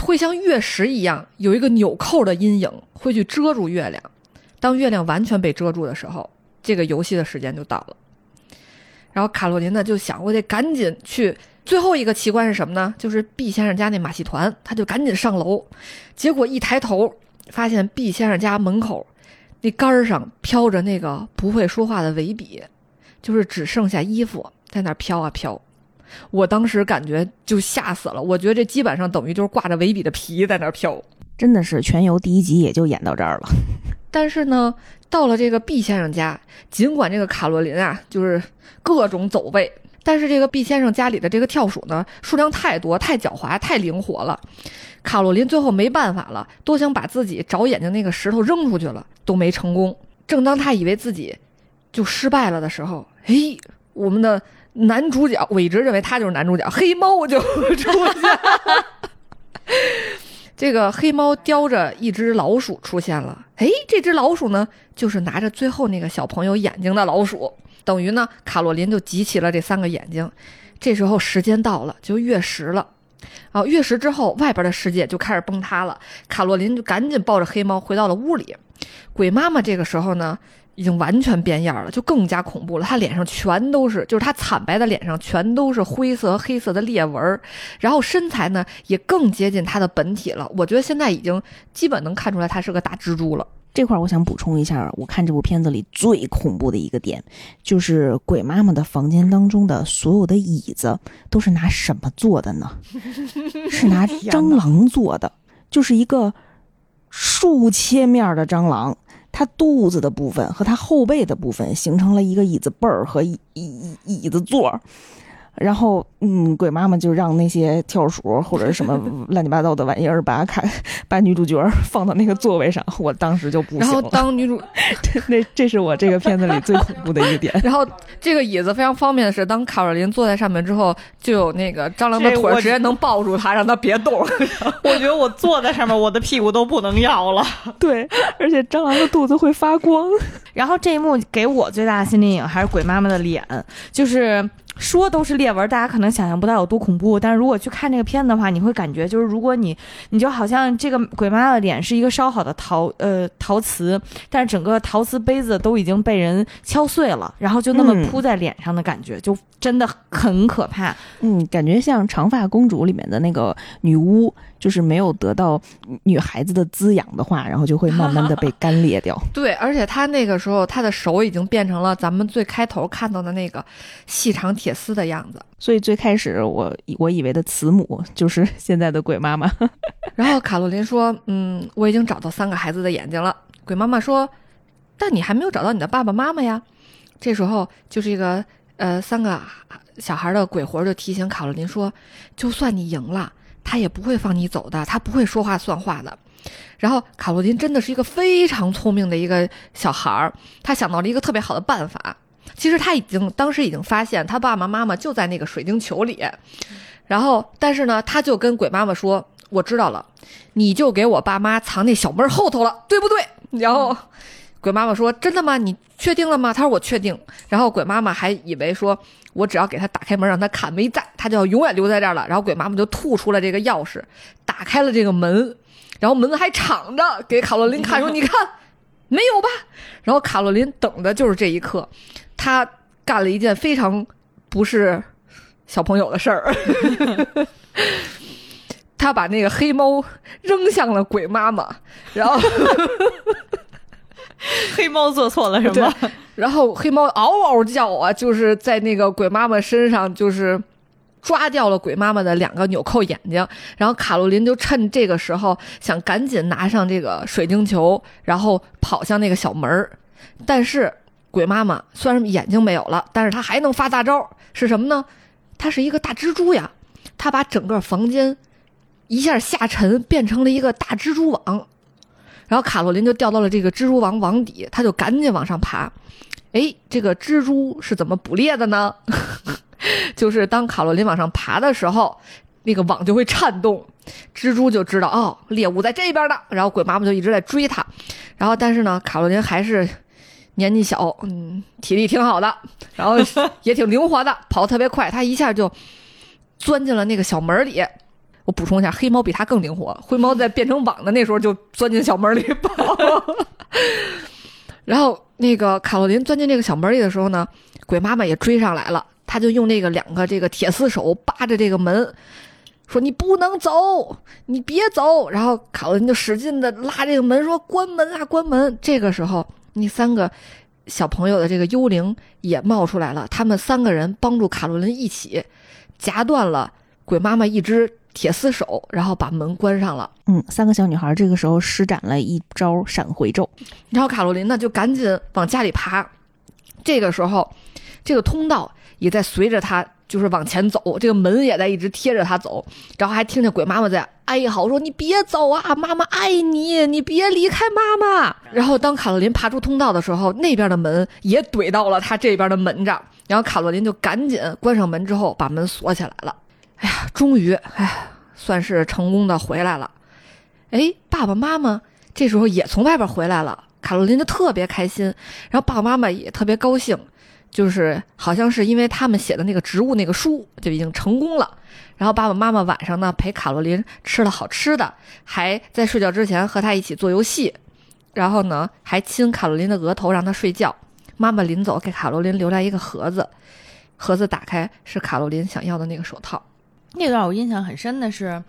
会像月食一样，有一个纽扣的阴影会去遮住月亮。当月亮完全被遮住的时候，这个游戏的时间就到了。然后卡洛琳呢就想，我得赶紧去。最后一个奇观是什么呢？就是毕先生家那马戏团，他就赶紧上楼。结果一抬头，发现毕先生家门口那杆儿上飘着那个不会说话的维比，就是只剩下衣服在那飘啊飘。我当时感觉就吓死了，我觉得这基本上等于就是挂着维比的皮在那飘。真的是全游第一集也就演到这儿了。但是呢，到了这个毕先生家，尽管这个卡洛琳啊，就是各种走位，但是这个毕先生家里的这个跳鼠呢，数量太多、太狡猾、太灵活了。卡洛琳最后没办法了，多想把自己找眼睛那个石头扔出去了，都没成功。正当他以为自己就失败了的时候，嘿，我们的男主角，我一直认为他就是男主角，黑猫就出现了。这个黑猫叼着一只老鼠出现了，哎，这只老鼠呢，就是拿着最后那个小朋友眼睛的老鼠，等于呢，卡洛琳就集齐了这三个眼睛。这时候时间到了，就月食了，啊，月食之后，外边的世界就开始崩塌了。卡洛琳就赶紧抱着黑猫回到了屋里，鬼妈妈这个时候呢。已经完全变样了，就更加恐怖了。他脸上全都是，就是他惨白的脸上全都是灰色和黑色的裂纹，然后身材呢也更接近他的本体了。我觉得现在已经基本能看出来他是个大蜘蛛了。这块我想补充一下，我看这部片子里最恐怖的一个点，就是鬼妈妈的房间当中的所有的椅子都是拿什么做的呢？是拿蟑螂做的，就是一个数千面的蟑螂。他肚子的部分和他后背的部分形成了一个椅子背儿和椅椅椅子座儿，然后，嗯，鬼妈妈就让那些跳鼠或者什么 乱七八糟的玩意儿把卡把女主角放到那个座位上，我当时就不行然后。当女主，那这是我这个片子里最恐怖的一个点。然后这个椅子非常方便的是，当卡若琳坐在上面之后，就有那个蟑螂的腿儿直接能抱住她，让她别动。我觉得我坐在上面，我的屁股都不能要了。对，而且蟑螂的肚子会发光。然后这一幕给我最大的心理阴影还是鬼妈妈的脸，就是说都是裂纹，大家可能想象不到有多恐怖。但是如果去看这个片子的话，你会感觉就是如果你你就好像这个鬼妈妈的脸是一个烧好的陶呃陶瓷，但是整个陶瓷杯子都已经被人敲碎了，然后就那么嗯铺在脸上的感觉，就真的很可怕。嗯，感觉像《长发公主》里面的那个女巫，就是没有得到女孩子的滋养的话，然后就会慢慢的被干裂掉。对，而且她那个时候，她的手已经变成了咱们最开头看到的那个细长铁丝的样子。所以最开始我以我以为的慈母就是 现在的鬼妈妈。然后卡洛琳说：“嗯，我已经找到三个孩子的眼睛了。”鬼妈妈说：“但你还没有找到你的爸爸妈妈呀。”这时候，就是一个呃三个小孩的鬼魂就提醒卡洛琳说：“就算你赢了，他也不会放你走的，他不会说话算话的。”然后卡洛琳真的是一个非常聪明的一个小孩儿，他想到了一个特别好的办法。其实他已经当时已经发现他爸爸妈妈就在那个水晶球里，然后但是呢，他就跟鬼妈妈说：“我知道了，你就给我爸妈藏那小门后头了，对不对？”然后鬼妈妈说：“真的吗？你确定了吗？”他说：“我确定。”然后鬼妈妈还以为说，我只要给他打开门，让他看没在，他就要永远留在这儿了。然后鬼妈妈就吐出了这个钥匙，打开了这个门，然后门还敞着，给卡洛琳看说：“ 你看，没有吧？”然后卡洛琳等的就是这一刻，他干了一件非常不是小朋友的事儿。他把那个黑猫扔向了鬼妈妈，然后 黑猫做错了什么？然后黑猫嗷嗷叫啊，就是在那个鬼妈妈身上，就是抓掉了鬼妈妈的两个纽扣眼睛。然后卡洛琳就趁这个时候想赶紧拿上这个水晶球，然后跑向那个小门儿。但是鬼妈妈虽然眼睛没有了，但是她还能发大招，是什么呢？她是一个大蜘蛛呀，她把整个房间一下下沉，变成了一个大蜘蛛网。然后卡洛琳就掉到了这个蜘蛛网网底，她就赶紧往上爬。哎，这个蜘蛛是怎么捕猎的呢？就是当卡洛琳往上爬的时候，那个网就会颤动，蜘蛛就知道哦，猎物在这边呢。然后鬼妈妈就一直在追她，然后但是呢，卡洛琳还是年纪小，嗯，体力挺好的，然后也挺灵活的，跑得特别快，他一下就钻进了那个小门里。我补充一下，黑猫比他更灵活，灰猫在变成网的那时候就钻进小门里跑。然后那个卡洛琳钻进这个小门里的时候呢，鬼妈妈也追上来了，她就用那个两个这个铁丝手扒着这个门，说你不能走，你别走。然后卡洛琳就使劲的拉这个门，说关门啊，关门。这个时候，那三个小朋友的这个幽灵也冒出来了，他们三个人帮助卡洛琳一起夹断了鬼妈妈一只铁丝手，然后把门关上了。嗯，三个小女孩这个时候施展了一招闪回咒。然后卡洛琳呢就赶紧往家里爬。这个时候，这个通道也在随着他就是往前走，这个门也在一直贴着他走，然后还听见鬼妈妈在哀嚎说：“你别走啊，妈妈爱你，你别离开妈妈。”然后当卡洛琳爬出通道的时候，那边的门也怼到了他这边的门上，然后卡洛琳就赶紧关上门之后把门锁起来了。哎呀，终于，哎呀，算是成功的回来了。哎，爸爸妈妈这时候也从外边回来了，卡洛琳就特别开心，然后爸爸妈妈也特别高兴，就是好像是因为他们写的那个植物那个书就已经成功了。然后爸爸妈妈晚上呢陪卡洛琳吃了好吃的，还在睡觉之前和他一起做游戏，然后呢还亲卡洛琳的额头让她睡觉。妈妈临走给卡洛琳留了一个盒子，盒子打开是卡洛琳想要的那个手套。那段我印象很深的是，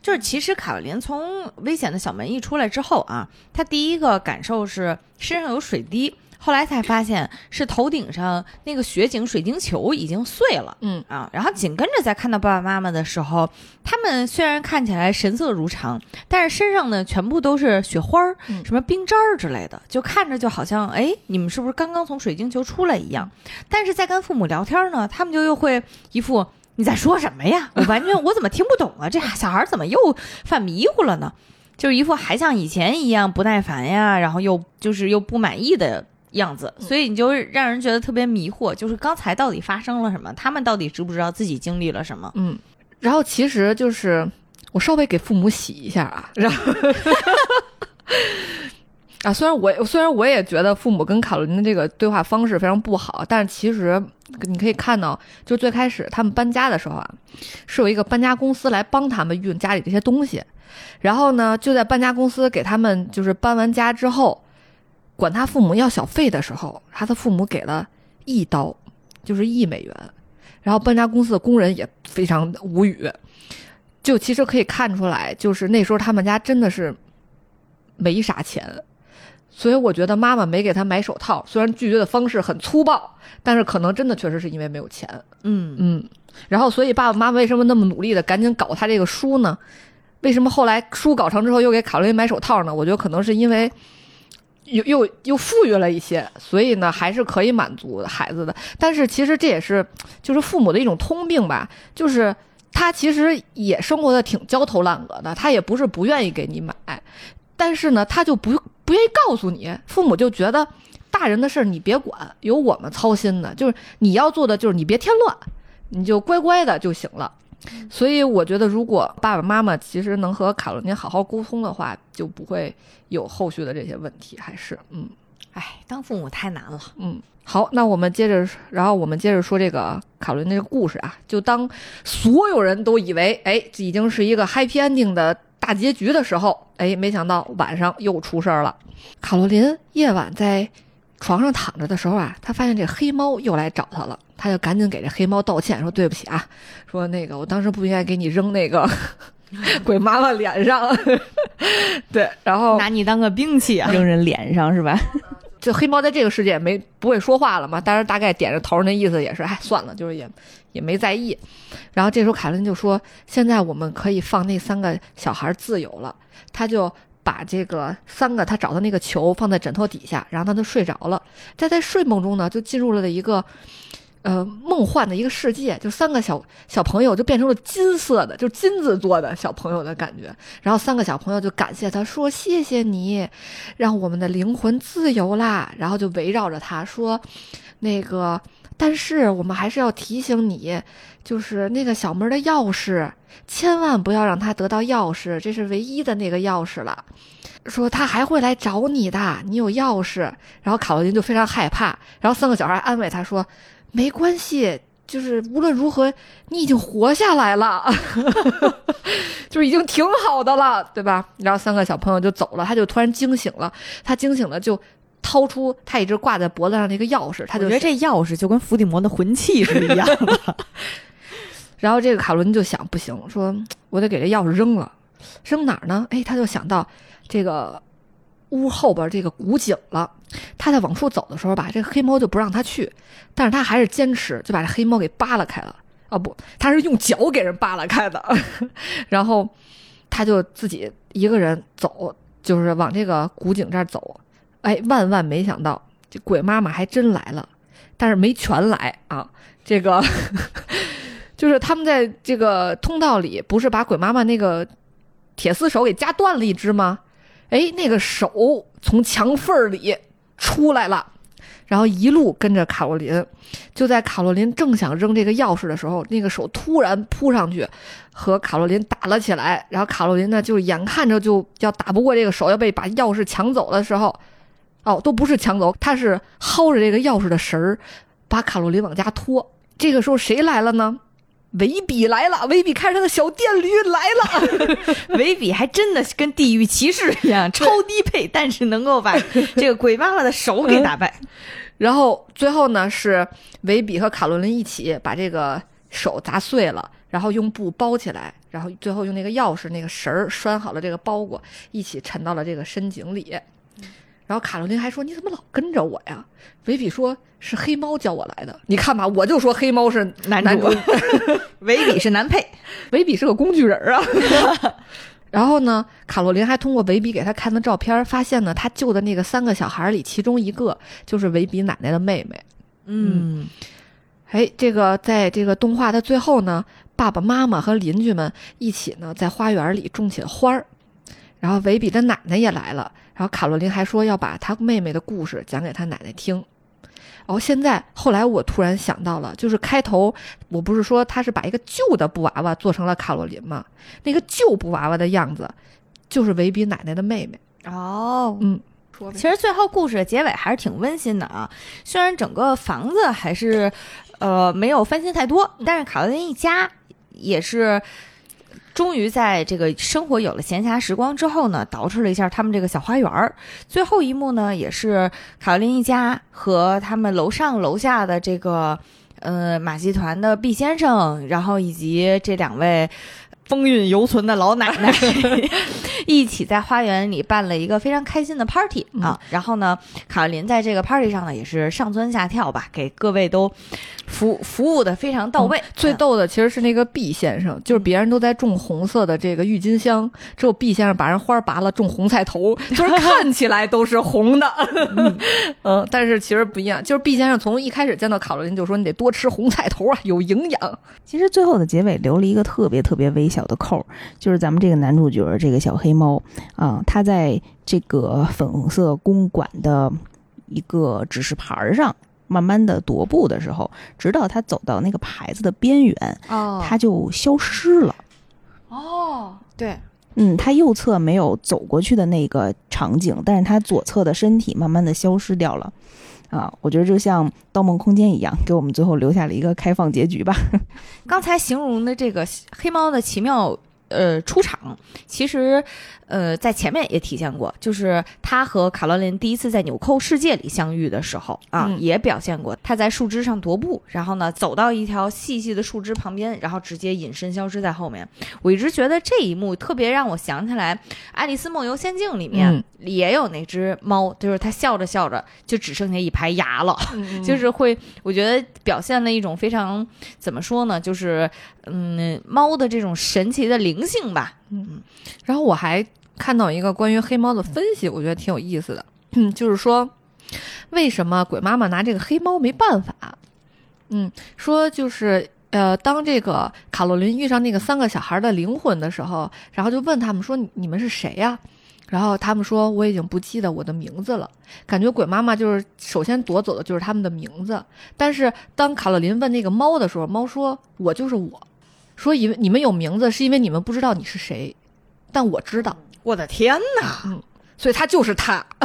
就是其实卡洛琳从危险的小门一出来之后啊，她第一个感受是身上有水滴。后来才发现是头顶上那个雪景水晶球已经碎了。嗯啊，然后紧跟着再看到爸爸妈妈的时候，他们虽然看起来神色如常，但是身上呢全部都是雪花儿、嗯什么冰渣儿之类的，就看着就好像哎，你们是不是刚刚从水晶球出来一样？但是在跟父母聊天呢，他们就又会一副你在说什么呀？我完全我怎么听不懂啊？这小孩怎么又犯迷糊了呢？就是一副还像以前一样不耐烦呀，然后又就是又不满意的样子，所以你就让人觉得特别迷惑，就是刚才到底发生了什么？他们到底知不知道自己经历了什么？嗯，然后其实就是我稍微给父母洗一下啊，然后啊，虽然我虽然我也觉得父母跟卡罗琳的这个对话方式非常不好，但是其实你可以看到，就最开始他们搬家的时候啊，是有一个搬家公司来帮他们运家里这些东西，然后呢，就在搬家公司给他们就是搬完家之后，管他父母要小费的时候，他的父母给了一刀，就是一美元。然后搬家公司的工人也非常无语，就其实可以看出来，就是那时候他们家真的是没啥钱，所以我觉得妈妈没给他买手套，虽然拒绝的方式很粗暴，但是可能真的确实是因为没有钱。嗯嗯，然后所以爸爸妈妈为什么那么努力的赶紧搞他这个书呢？为什么后来书搞成之后又给卡罗琳买手套呢？我觉得可能是因为又又又富裕了一些，所以呢还是可以满足孩子的。但是其实这也是就是父母的一种通病吧，就是他其实也生活的挺焦头烂额的，他也不是不愿意给你买，但是呢他就不不愿意告诉你，父母就觉得大人的事儿你别管，由我们操心的，就是你要做的就是你别添乱，你就乖乖的就行了。所以我觉得，如果爸爸妈妈其实能和卡洛琳好好沟通的话，就不会有后续的这些问题。还是，嗯哎，当父母太难了。嗯。好，那我们接着，然后我们接着说这个卡洛琳这个故事啊。就当所有人都以为，哎，这已经是一个 happy ending 的大结局的时候，哎，没想到晚上又出事儿了。卡洛琳夜晚在床上躺着的时候啊，她发现这黑猫又来找她了，她就赶紧给这黑猫道歉，说对不起啊，说那个我当时不应该给你扔那个 鬼妈妈脸上，对，然后拿你当个兵器啊！扔人脸上是吧？就黑猫在这个世界没不会说话了嘛，但是大概点着头儿那意思也是，哎，算了，就是也也没在意。然后这时候凯伦就说：“现在我们可以放那三个小孩自由了。”他就把这个三个他找的那个球放在枕头底下，然后他就睡着了。在在睡梦中呢，就进入了一个。呃，梦幻的一个世界，就三个小小朋友就变成了金色的，就金子做的小朋友的感觉。然后三个小朋友就感谢他说：“谢谢你，让我们的灵魂自由啦。”然后就围绕着他说：“那个，但是我们还是要提醒你，就是那个小门的钥匙，千万不要让他得到钥匙，这是唯一的那个钥匙了。”说他还会来找你的，你有钥匙。然后卡洛琳就非常害怕，然后三个小孩安慰他说。没关系，就是无论如何，你已经活下来了，就是已经挺好的了，对吧？然后三个小朋友就走了，他就突然惊醒了，他惊醒了就掏出他一直挂在脖子上那个钥匙，他就觉得这钥匙就跟伏地魔的魂器是一样的。然后这个卡伦就想，不行，说我得给这钥匙扔了，扔哪儿呢？哎，他就想到这个屋后边这个古井了。他在往出走的时候吧，这黑猫就不让他去，但是他还是坚持，就把这黑猫给扒拉开了。哦不，他是用脚给人扒拉开的。然后他就自己一个人走，就是往这个古井这儿走。哎，万万没想到，这鬼妈妈还真来了，但是没全来啊。这个 就是他们在这个通道里，不是把鬼妈妈那个铁丝手给夹断了一只吗？哎，那个手从墙缝里。出来了，然后一路跟着卡洛琳，就在卡洛琳正想扔这个钥匙的时候，那个手突然扑上去，和卡洛琳打了起来。然后卡洛琳呢，就眼看着就要打不过这个手，要被把钥匙抢走的时候，哦，都不是抢走，他是薅着这个钥匙的绳儿，把卡洛琳往家拖。这个时候谁来了呢？维比来了，维比开着他的小电驴来了。维比还真的跟地狱骑士一样 超低配，但是能够把这个鬼妈妈的手给打败。然后最后呢，是维比和卡洛琳一起把这个手砸碎了，然后用布包起来，然后最后用那个钥匙那个绳儿拴好了这个包裹，一起沉到了这个深井里。然后卡洛琳还说：“你怎么老跟着我呀？”维比说：“是黑猫叫我来的。”你看吧，我就说黑猫是男男主 维比是男配，维比是个工具人儿啊。然后呢，卡洛琳还通过维比给他看的照片，发现呢，他救的那个三个小孩里，其中一个就是维比奶奶的妹妹。嗯哎，这个在这个动画的最后呢，爸爸妈妈和邻居们一起呢，在花园里种起了花儿。然后维比的奶奶也来了，然后卡洛琳还说要把她妹妹的故事讲给她奶奶听。然后现在后来我突然想到了，就是开头我不是说她是把一个旧的布娃娃做成了卡洛琳吗？那个旧布娃娃的样子就是维比奶奶的妹妹。哦，嗯，其实最后故事的结尾还是挺温馨的啊，虽然整个房子还是呃没有翻新太多，但是卡洛琳一家也是。终于在这个生活有了闲暇时光之后呢，捯饬了一下他们这个小花园儿。最后一幕呢，也是卡罗琳一家和他们楼上楼下的这个呃马戏团的毕先生，然后以及这两位风韵犹存的老奶奶 一起在花园里办了一个非常开心的 party 啊。然后呢，卡洛琳在这个 party 上呢，也是上蹿下跳吧，给各位都服服务的非常到位。最逗的其实是那个毕先生，就是别人都在种红色的这个郁金香，只有毕先生把人花拔了，种红菜头，就是看起来都是红的，嗯，但是其实不一样。就是毕先生从一开始见到卡洛琳就说：“你得多吃红菜头啊，有营养。其实最后的结尾留了一个特别特别微小的扣儿，就是咱们这个男主角这个小黑猫啊，他在这个粉红色公馆的一个指示牌儿上。慢慢的踱步的时候，直到他走到那个牌子的边缘，哦他就消失了。哦，对，嗯，他右侧没有走过去的那个场景，但是他左侧的身体慢慢的消失掉了。啊，我觉得就像《盗梦空间》一样，给我们最后留下了一个开放结局吧。刚才形容的这个黑猫的奇妙呃出场，其实呃在前面也体现过，就是他和卡罗琳第一次在纽扣世界里相遇的时候啊，嗯也表现过他在树枝上踱步，然后呢走到一条细细的树枝旁边，然后直接隐身消失在后面。我一直觉得这一幕特别让我想起来《爱丽丝梦游仙境》里面、嗯也有那只猫，就是它笑着笑着就只剩下一排牙了。嗯 就是会，我觉得表现了一种非常怎么说呢，就是嗯，猫的这种神奇的灵性吧。嗯然后我还看到一个关于黑猫的分析，我觉得挺有意思的，就是说为什么鬼妈妈拿这个黑猫没办法？嗯，说就是。呃，当这个卡洛琳遇上那个三个小孩的灵魂的时候，然后就问他们说：“你们是谁呀？”然后他们说：“我已经不记得我的名字了。”感觉鬼妈妈就是首先夺走的就是他们的名字。但是当卡洛琳问那个猫的时候，猫说：“我就是我。”说因为你们有名字，是因为你们不知道你是谁，但我知道，我的天哪！所以他就是他。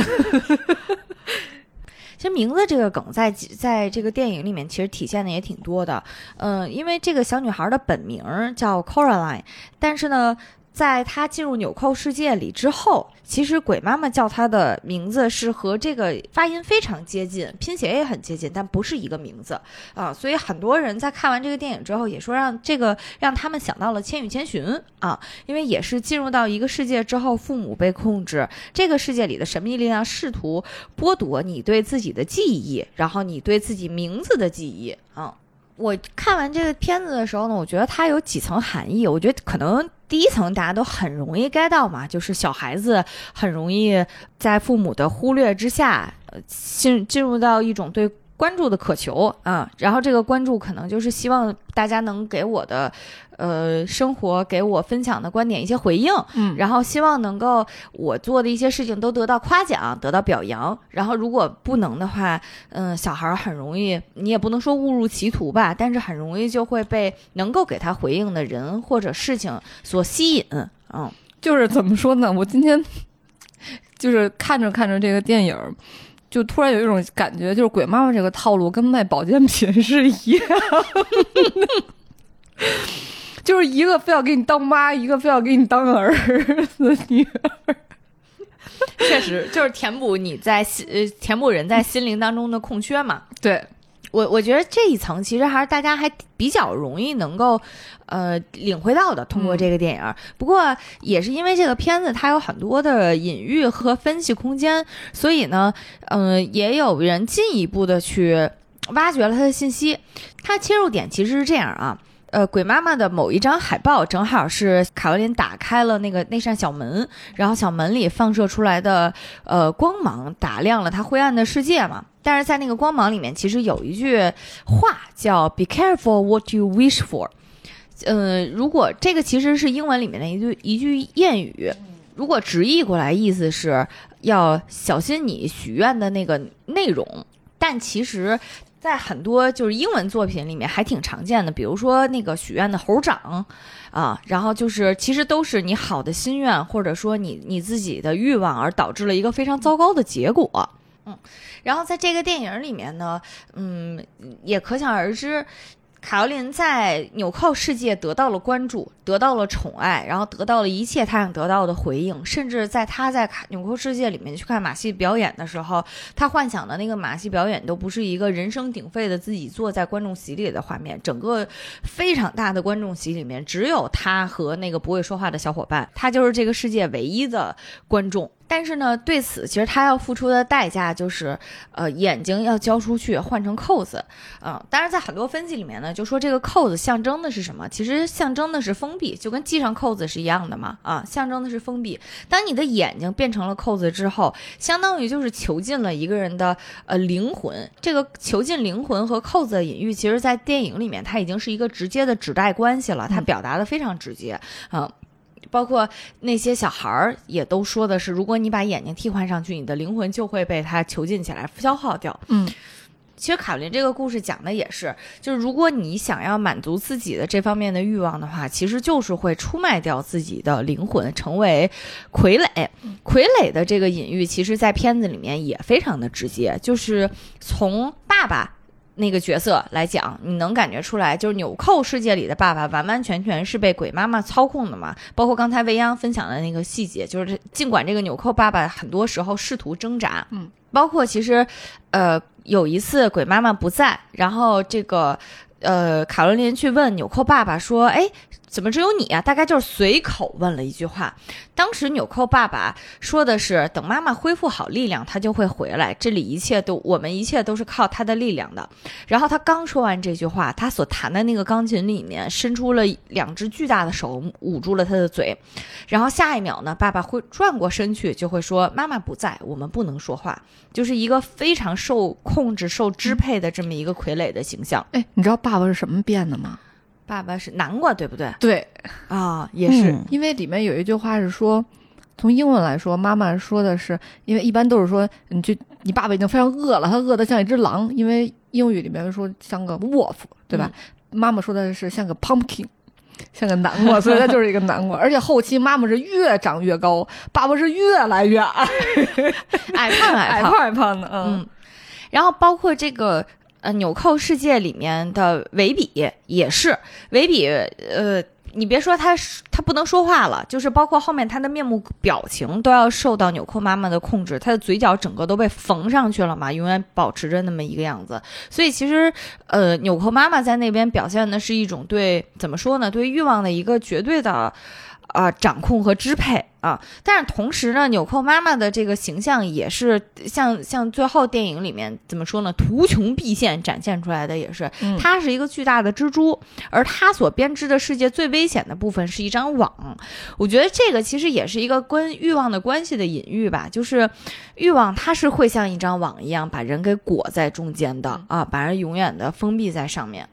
其实名字这个梗在在这个电影里面其实体现的也挺多的。嗯、因为这个小女孩的本名叫 Coraline，但是呢。在她进入纽扣世界里之后，其实鬼妈妈叫她的名字是和这个发音非常接近，拼写也很接近，但不是一个名字啊。所以很多人在看完这个电影之后，也说让这个让他们想到了《千与千寻》啊，因为也是进入到一个世界之后，父母被控制，这个世界里的神秘力量试图剥夺你对自己的记忆，然后你对自己名字的记忆啊。我看完这个片子的时候呢，我觉得它有几层含义。我觉得可能第一层大家都很容易 get 到嘛，就是小孩子很容易在父母的忽略之下，呃，进进入到一种对关注的渴求啊。然后这个关注可能就是希望大家能给我的呃生活给我分享的观点一些回应，嗯然后希望能够我做的一些事情都得到夸奖，得到表扬。然后如果不能的话，嗯、小孩儿很容易，你也不能说误入歧途吧，但是很容易就会被能够给他回应的人或者事情所吸引。嗯，就是怎么说呢？我今天就是看着看着这个电影儿，就突然有一种感觉，就是鬼妈妈这个套路跟卖保健品是一样的，就是一个非要给你当妈，一个非要给你当儿子女儿。确实就是填补你在心呃填补人在心灵当中的空缺嘛。对，我我觉得这一层其实还是大家还比较容易能够呃领会到的，通过这个电影。不过也是因为这个片子它有很多的隐喻和分析空间，所以呢，嗯、也有人进一步的去挖掘了它的信息。它切入点其实是这样啊。呃，鬼妈妈的某一张海报正好是卡罗琳打开了那个那扇小门，然后小门里放射出来的呃光芒打亮了她灰暗的世界嘛。但是在那个光芒里面，其实有一句话叫 “Be careful what you wish for”。呃，如果这个其实是英文里面的一句一句谚语，如果直译过来，意思是要小心你许愿的那个内容。但其实，在很多就是英文作品里面还挺常见的，比如说那个许愿的猴掌啊，然后就是其实都是你好的心愿，或者说你你自己的欲望而导致了一个非常糟糕的结果。嗯，然后在这个电影里面呢，嗯，也可想而知。卡罗琳在纽扣世界得到了关注，得到了宠爱，然后得到了一切她想得到的回应。甚至在她在卡纽扣世界里面去看马戏表演的时候，她幻想的那个马戏表演都不是一个人声鼎沸的自己坐在观众席里的画面，整个非常大的观众席里面只有她和那个不会说话的小伙伴，她就是这个世界唯一的观众。但是呢，对此其实他要付出的代价就是，呃，眼睛要交出去，换成扣子。嗯，当然在很多分析里面呢，就说这个扣子象征的是什么？其实象征的是封闭，就跟系上扣子是一样的嘛。啊，象征的是封闭。当你的眼睛变成了扣子之后，相当于就是囚禁了一个人的呃灵魂。这个囚禁灵魂和扣子的隐喻，其实在电影里面它已经是一个直接的指代关系了，它表达的非常直接啊。包括那些小孩儿也都说的是，如果你把眼睛替换上去，你的灵魂就会被他囚禁起来，消耗掉。嗯，其实卡琳这个故事讲的也是，就是如果你想要满足自己的这方面的欲望的话，其实就是会出卖掉自己的灵魂，成为傀儡。傀儡的这个隐喻，其实在片子里面也非常的直接，就是从爸爸。那个角色来讲，你能感觉出来，就是纽扣世界里的爸爸完完全全是被鬼妈妈操控的嘛？包括刚才未央分享的那个细节，就是尽管这个纽扣爸爸很多时候试图挣扎，嗯，包括其实，呃，有一次鬼妈妈不在，然后这个呃卡罗琳去问纽扣爸爸说：“哎，怎么只有你啊？”大概就是随口问了一句话。当时纽扣爸爸说的是：“等妈妈恢复好力量，她就会回来。这里一切都，我们一切都是靠她的力量的。”然后他刚说完这句话，他所弹的那个钢琴里面伸出了两只巨大的手，捂住了他的嘴。然后下一秒呢，爸爸会转过身去，就会说：“妈妈不在，我们不能说话。”就是一个非常受控制、受支配的这么一个傀儡的形象。哎，你知道爸爸是什么变的吗？爸爸是南瓜，对不对？对，啊，也是。嗯因为里面有一句话是说，从英文来说，妈妈说的是，因为一般都是说，你就你爸爸已经非常饿了，他饿得像一只狼，因为英语里面说像个 wolf，对吧？妈妈说的是像个 pumpkin。像个南瓜，所以他就是一个南瓜，而且后期妈妈是越长越高，爸爸是越来越矮，矮胖矮胖矮胖矮胖的，嗯嗯，然后包括这个呃纽扣世界里面的维比也是维比，呃，你别说他他不能说话了，就是包括后面他的面目表情都要受到纽扣妈妈的控制，他的嘴角整个都被缝上去了嘛，永远保持着那么一个样子。所以其实呃纽扣妈妈在那边表现的是一种对怎么说呢，对欲望的一个绝对的。啊、掌控和支配啊，但是同时呢，纽扣妈妈的这个形象也是像像最后电影里面怎么说呢，图穷匕现展现出来的也是，嗯它是一个巨大的蜘蛛，而它所编织的世界最危险的部分是一张网。我觉得这个其实也是一个跟欲望的关系的隐喻吧，就是欲望它是会像一张网一样把人给裹在中间的啊，把人永远的封闭在上面。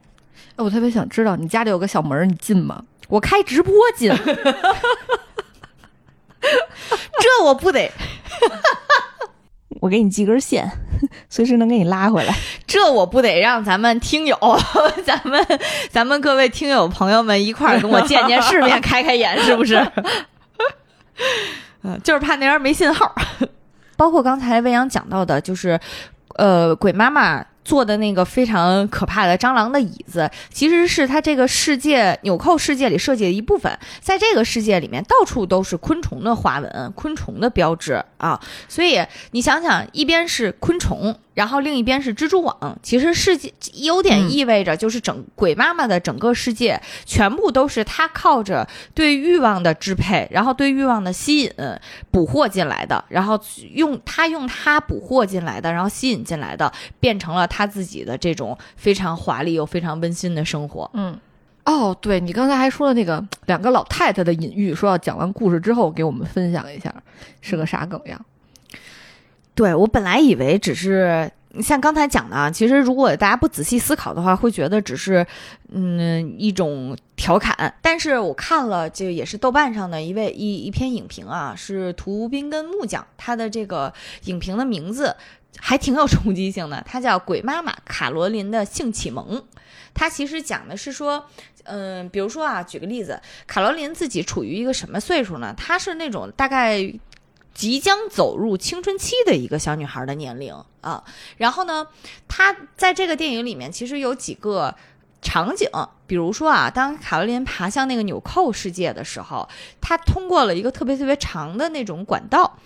哎我特别想知道，你家里有个小门，你进吗？我开直播进，这我不得，我给你系根线，随时能给你拉回来。这我不得让咱们听友，咱们咱们各位听友朋友们一块儿跟我见见世面，开开眼，是不是？嗯，就是怕那边没信号。包括刚才未央讲到的，就是呃，鬼妈妈做的那个非常可怕的蟑螂的椅子，其实是它这个世界纽扣世界里设计的一部分。在这个世界里面，到处都是昆虫的花纹、昆虫的标志啊。所以你想想，一边是昆虫，然后另一边是蜘蛛网，其实世界有点意味着，就是整鬼妈妈的整个世界，全部都是他靠着对欲望的支配，然后对欲望的吸引，捕获进来的，然后用他用他捕获进来的，然后吸引进来的，变成了她自己的这种非常华丽又非常温馨的生活。嗯，哦，对你刚才还说了那个两个老太太的隐喻，说要讲完故事之后给我们分享一下是个啥梗呀？对我本来以为只是像刚才讲的啊，其实如果大家不仔细思考的话，会觉得只是嗯一种调侃。但是我看了，这也是豆瓣上的一位一一篇影评啊，是图宾跟木匠，他的这个影评的名字还挺有冲击性的，它叫《鬼妈妈卡罗琳的性启蒙》。它其实讲的是说，嗯、比如说啊，举个例子，卡罗琳自己处于一个什么岁数呢？她是那种大概即将走入青春期的一个小女孩的年龄啊。然后呢，她在这个电影里面其实有几个场景，比如说啊，当卡罗琳爬向那个纽扣世界的时候，她通过了一个特别特别长的那种管道。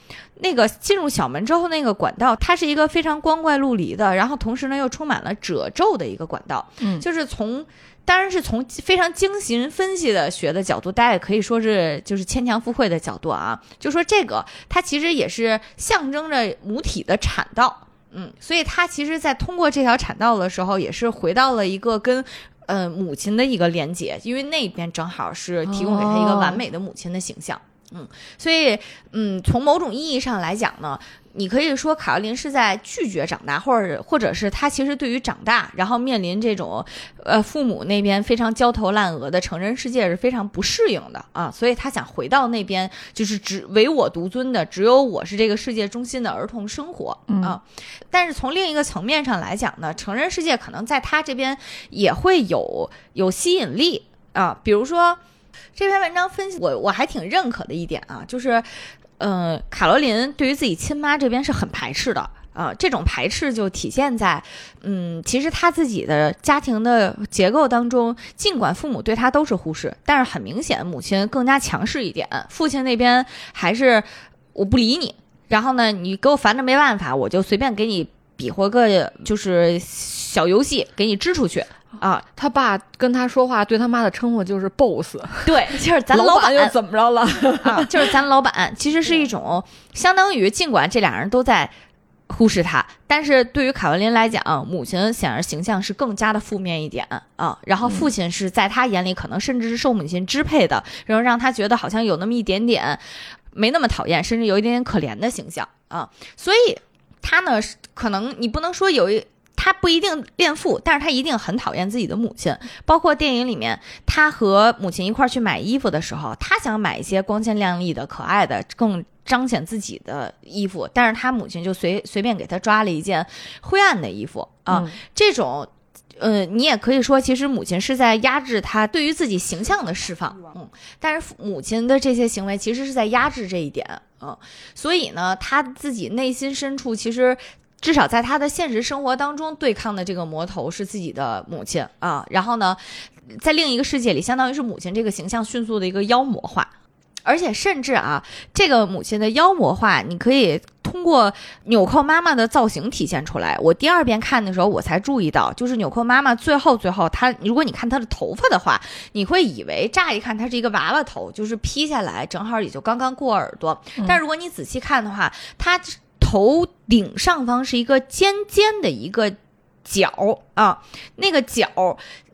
那个进入小门之后，那个管道它是一个非常光怪陆离的，然后同时呢又充满了褶皱的一个管道。嗯就是从当然是从非常精心分析的学的角度，大家也可以说是就是牵强附会的角度啊，就说这个它其实也是象征着母体的产道。嗯，所以他其实，在通过这条产道的时候，也是回到了一个跟。呃，母亲的一个连接，因为那边正好是提供给他一个完美的母亲的形象。嗯，所以，嗯，从某种意义上来讲呢，你可以说卡罗琳是在拒绝长大，或者或者是她其实对于长大，然后面临这种，呃，父母那边非常焦头烂额的成人世界是非常不适应的啊，所以她想回到那边，就是只唯我独尊的，只有我是这个世界中心的儿童生活啊。但是从另一个层面上来讲呢，成人世界可能在她这边也会有有吸引力啊，比如说。这篇文章分析我我还挺认可的一点啊，就是，呃，卡罗琳对于自己亲妈这边是很排斥的啊、这种排斥就体现在，嗯，其实他自己的家庭的结构当中，尽管父母对他都是忽视，但是很明显母亲更加强势一点，父亲那边还是我不理你，然后呢，你给我烦着没办法，我就随便给你比划个就是小游戏，给你支出去啊，他爸跟他说话，对他妈的称呼就是 boss，对，就是咱老板又怎么着了？啊，就是咱老板，其实是一种相当于，尽管这俩人都在忽视他，但是对于卡文琳来讲，母亲显然形象是更加的负面一点啊。然后父亲是在他眼里可能甚至是受母亲支配的，然后让他觉得好像有那么一点点没那么讨厌，甚至有一点点可怜的形象啊。所以他呢，是可能你不能说有一。他不一定恋父，但是他一定很讨厌自己的母亲。包括电影里面，他和母亲一块儿去买衣服的时候，他想买一些光鲜亮丽的、可爱的、更彰显自己的衣服，但是他母亲就随随便给他抓了一件灰暗的衣服啊。嗯这种，呃，你也可以说，其实母亲是在压制他对于自己形象的释放，嗯，但是父母亲的这些行为其实是在压制这一点，嗯，所以呢，他自己内心深处其实。至少在他的现实生活当中，对抗的这个魔头是自己的母亲啊。然后呢，在另一个世界里，相当于是母亲这个形象迅速的一个妖魔化，而且甚至啊，这个母亲的妖魔化，你可以通过纽扣妈妈的造型体现出来。我第二遍看的时候，我才注意到，就是纽扣妈妈最后最后，她如果你看她的头发的话，你会以为乍一看她是一个娃娃头，就是披下来正好也就刚刚过耳朵。但如果你仔细看的话，她头顶上方是一个尖尖的一个角啊，那个角，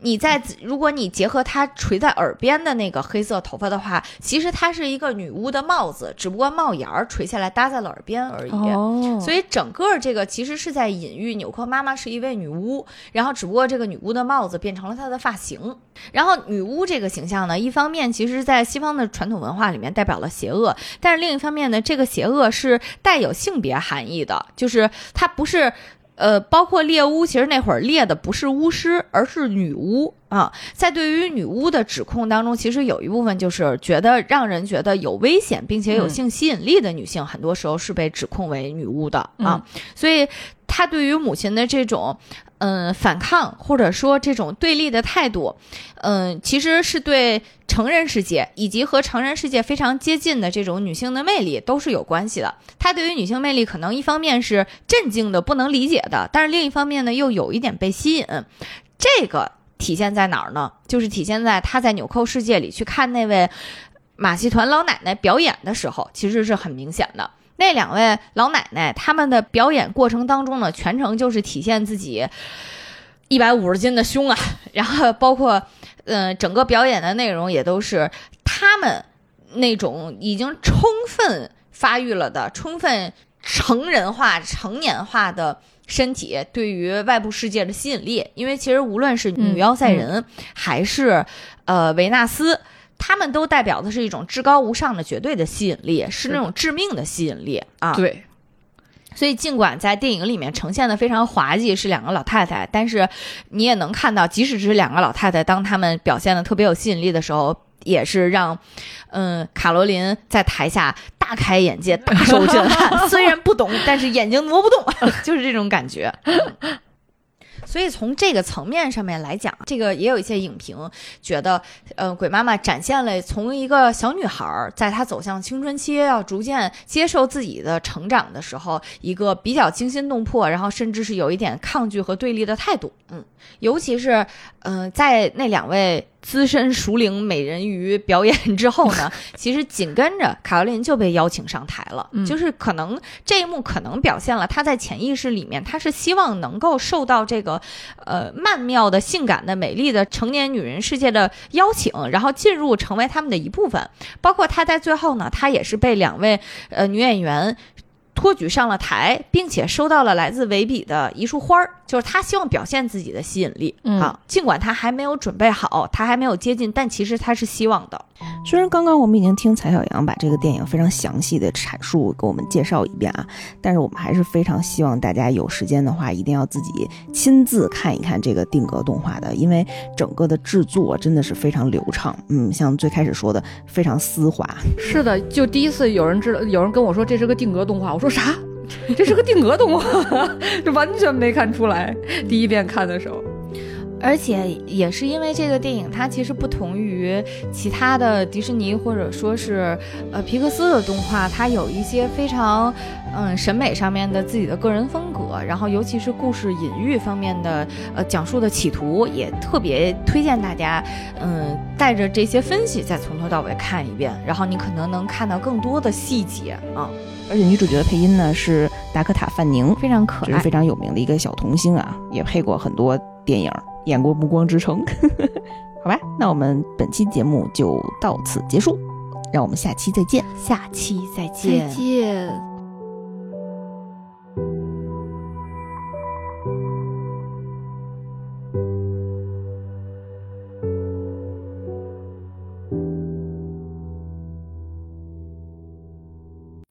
你在如果你结合它垂在耳边的那个黑色头发的话，其实它是一个女巫的帽子，只不过帽檐儿垂下来搭在了耳边而已。哦所以整个这个其实是在隐喻纽扣妈妈是一位女巫，然后只不过这个女巫的帽子变成了她的发型。然后女巫这个形象呢，一方面其实在西方的传统文化里面代表了邪恶，但是另一方面呢，这个邪恶是带有性别含义的，就是它不是。呃，包括猎巫，其实那会儿猎的不是巫师，而是女巫啊。在对于女巫的指控当中，其实有一部分就是觉得让人觉得有危险，并且有嗯性吸引力的女性，很多时候是被指控为女巫的啊。所以她对于母亲的这种嗯反抗或者说这种对立的态度，嗯，其实是对成人世界以及和成人世界非常接近的这种女性的魅力都是有关系的。她对于女性魅力可能一方面是震惊的、不能理解的，但是另一方面呢又有一点被吸引。这个体现在哪儿呢？就是体现在她在纽扣世界里去看那位马戏团老奶奶表演的时候，其实是很明显的。那两位老奶奶，他们的表演过程当中呢，全程就是体现自己一百五十斤的胸啊，然后包括，嗯，整个表演的内容也都是他们那种已经充分发育了的、充分成人化、成年化的身体对于外部世界的吸引力。因为其实无论是女妖赛人，还是呃维纳斯。他们都代表的是一种至高无上的绝对的吸引力，是那种致命的吸引力啊！对，所以尽管在电影里面呈现的非常滑稽，是两个老太太，但是你也能看到，即使是两个老太太，当她们表现的特别有吸引力的时候，也是让嗯卡罗琳在台下大开眼界、大受震撼。虽然不懂，但是眼睛挪不动，就是这种感觉。所以从这个层面上面来讲，这个也有一些影评觉得，呃，鬼妈妈展现了从一个小女孩儿在她走向青春期，要逐渐接受自己的成长的时候，一个比较惊心动魄，然后甚至是有一点抗拒和对立的态度。嗯，尤其是，嗯，在那两位。资深熟龄美人鱼表演之后呢，其实紧跟着卡罗琳就被邀请上台了。就是可能这一幕可能表现了她在潜意识里面，她是希望能够受到这个呃曼妙的、性感的、美丽的成年女人世界的邀请，然后进入成为他们的一部分。包括她在最后呢，她也是被两位呃女演员。托举上了台，并且收到了来自维比的一束花儿，就是他希望表现自己的吸引力啊。尽管他还没有准备好，他还没有接近，但其实他是希望的。虽然刚刚我们已经听蔡小阳把这个电影非常详细的阐述给我们介绍一遍啊，但是我们还是非常希望大家有时间的话，一定要自己亲自看一看这个定格动画的，因为整个的制作真的是非常流畅。嗯，像最开始说的，非常丝滑。是的，就第一次有人知道，有人跟我说这是个定格动画，我说说啥？这是个定格动画，这完全没看出来。第一遍看的时候。而且也是因为这个电影，它其实不同于其他的迪士尼或者说是呃皮克斯的动画，它有一些非常嗯审美上面的自己的个人风格，然后尤其是故事隐喻方面的呃讲述的企图，也特别推荐大家嗯带着这些分析再从头到尾看一遍，然后你可能能看到更多的细节啊。而且女主角的配音呢是达科塔·范宁，非常可爱，是非常有名的一个小童星啊，也配过很多电影。演过《暮光之城》，好吧，那我们本期节目就到此结束，让我们下期再见，下期再见，再见。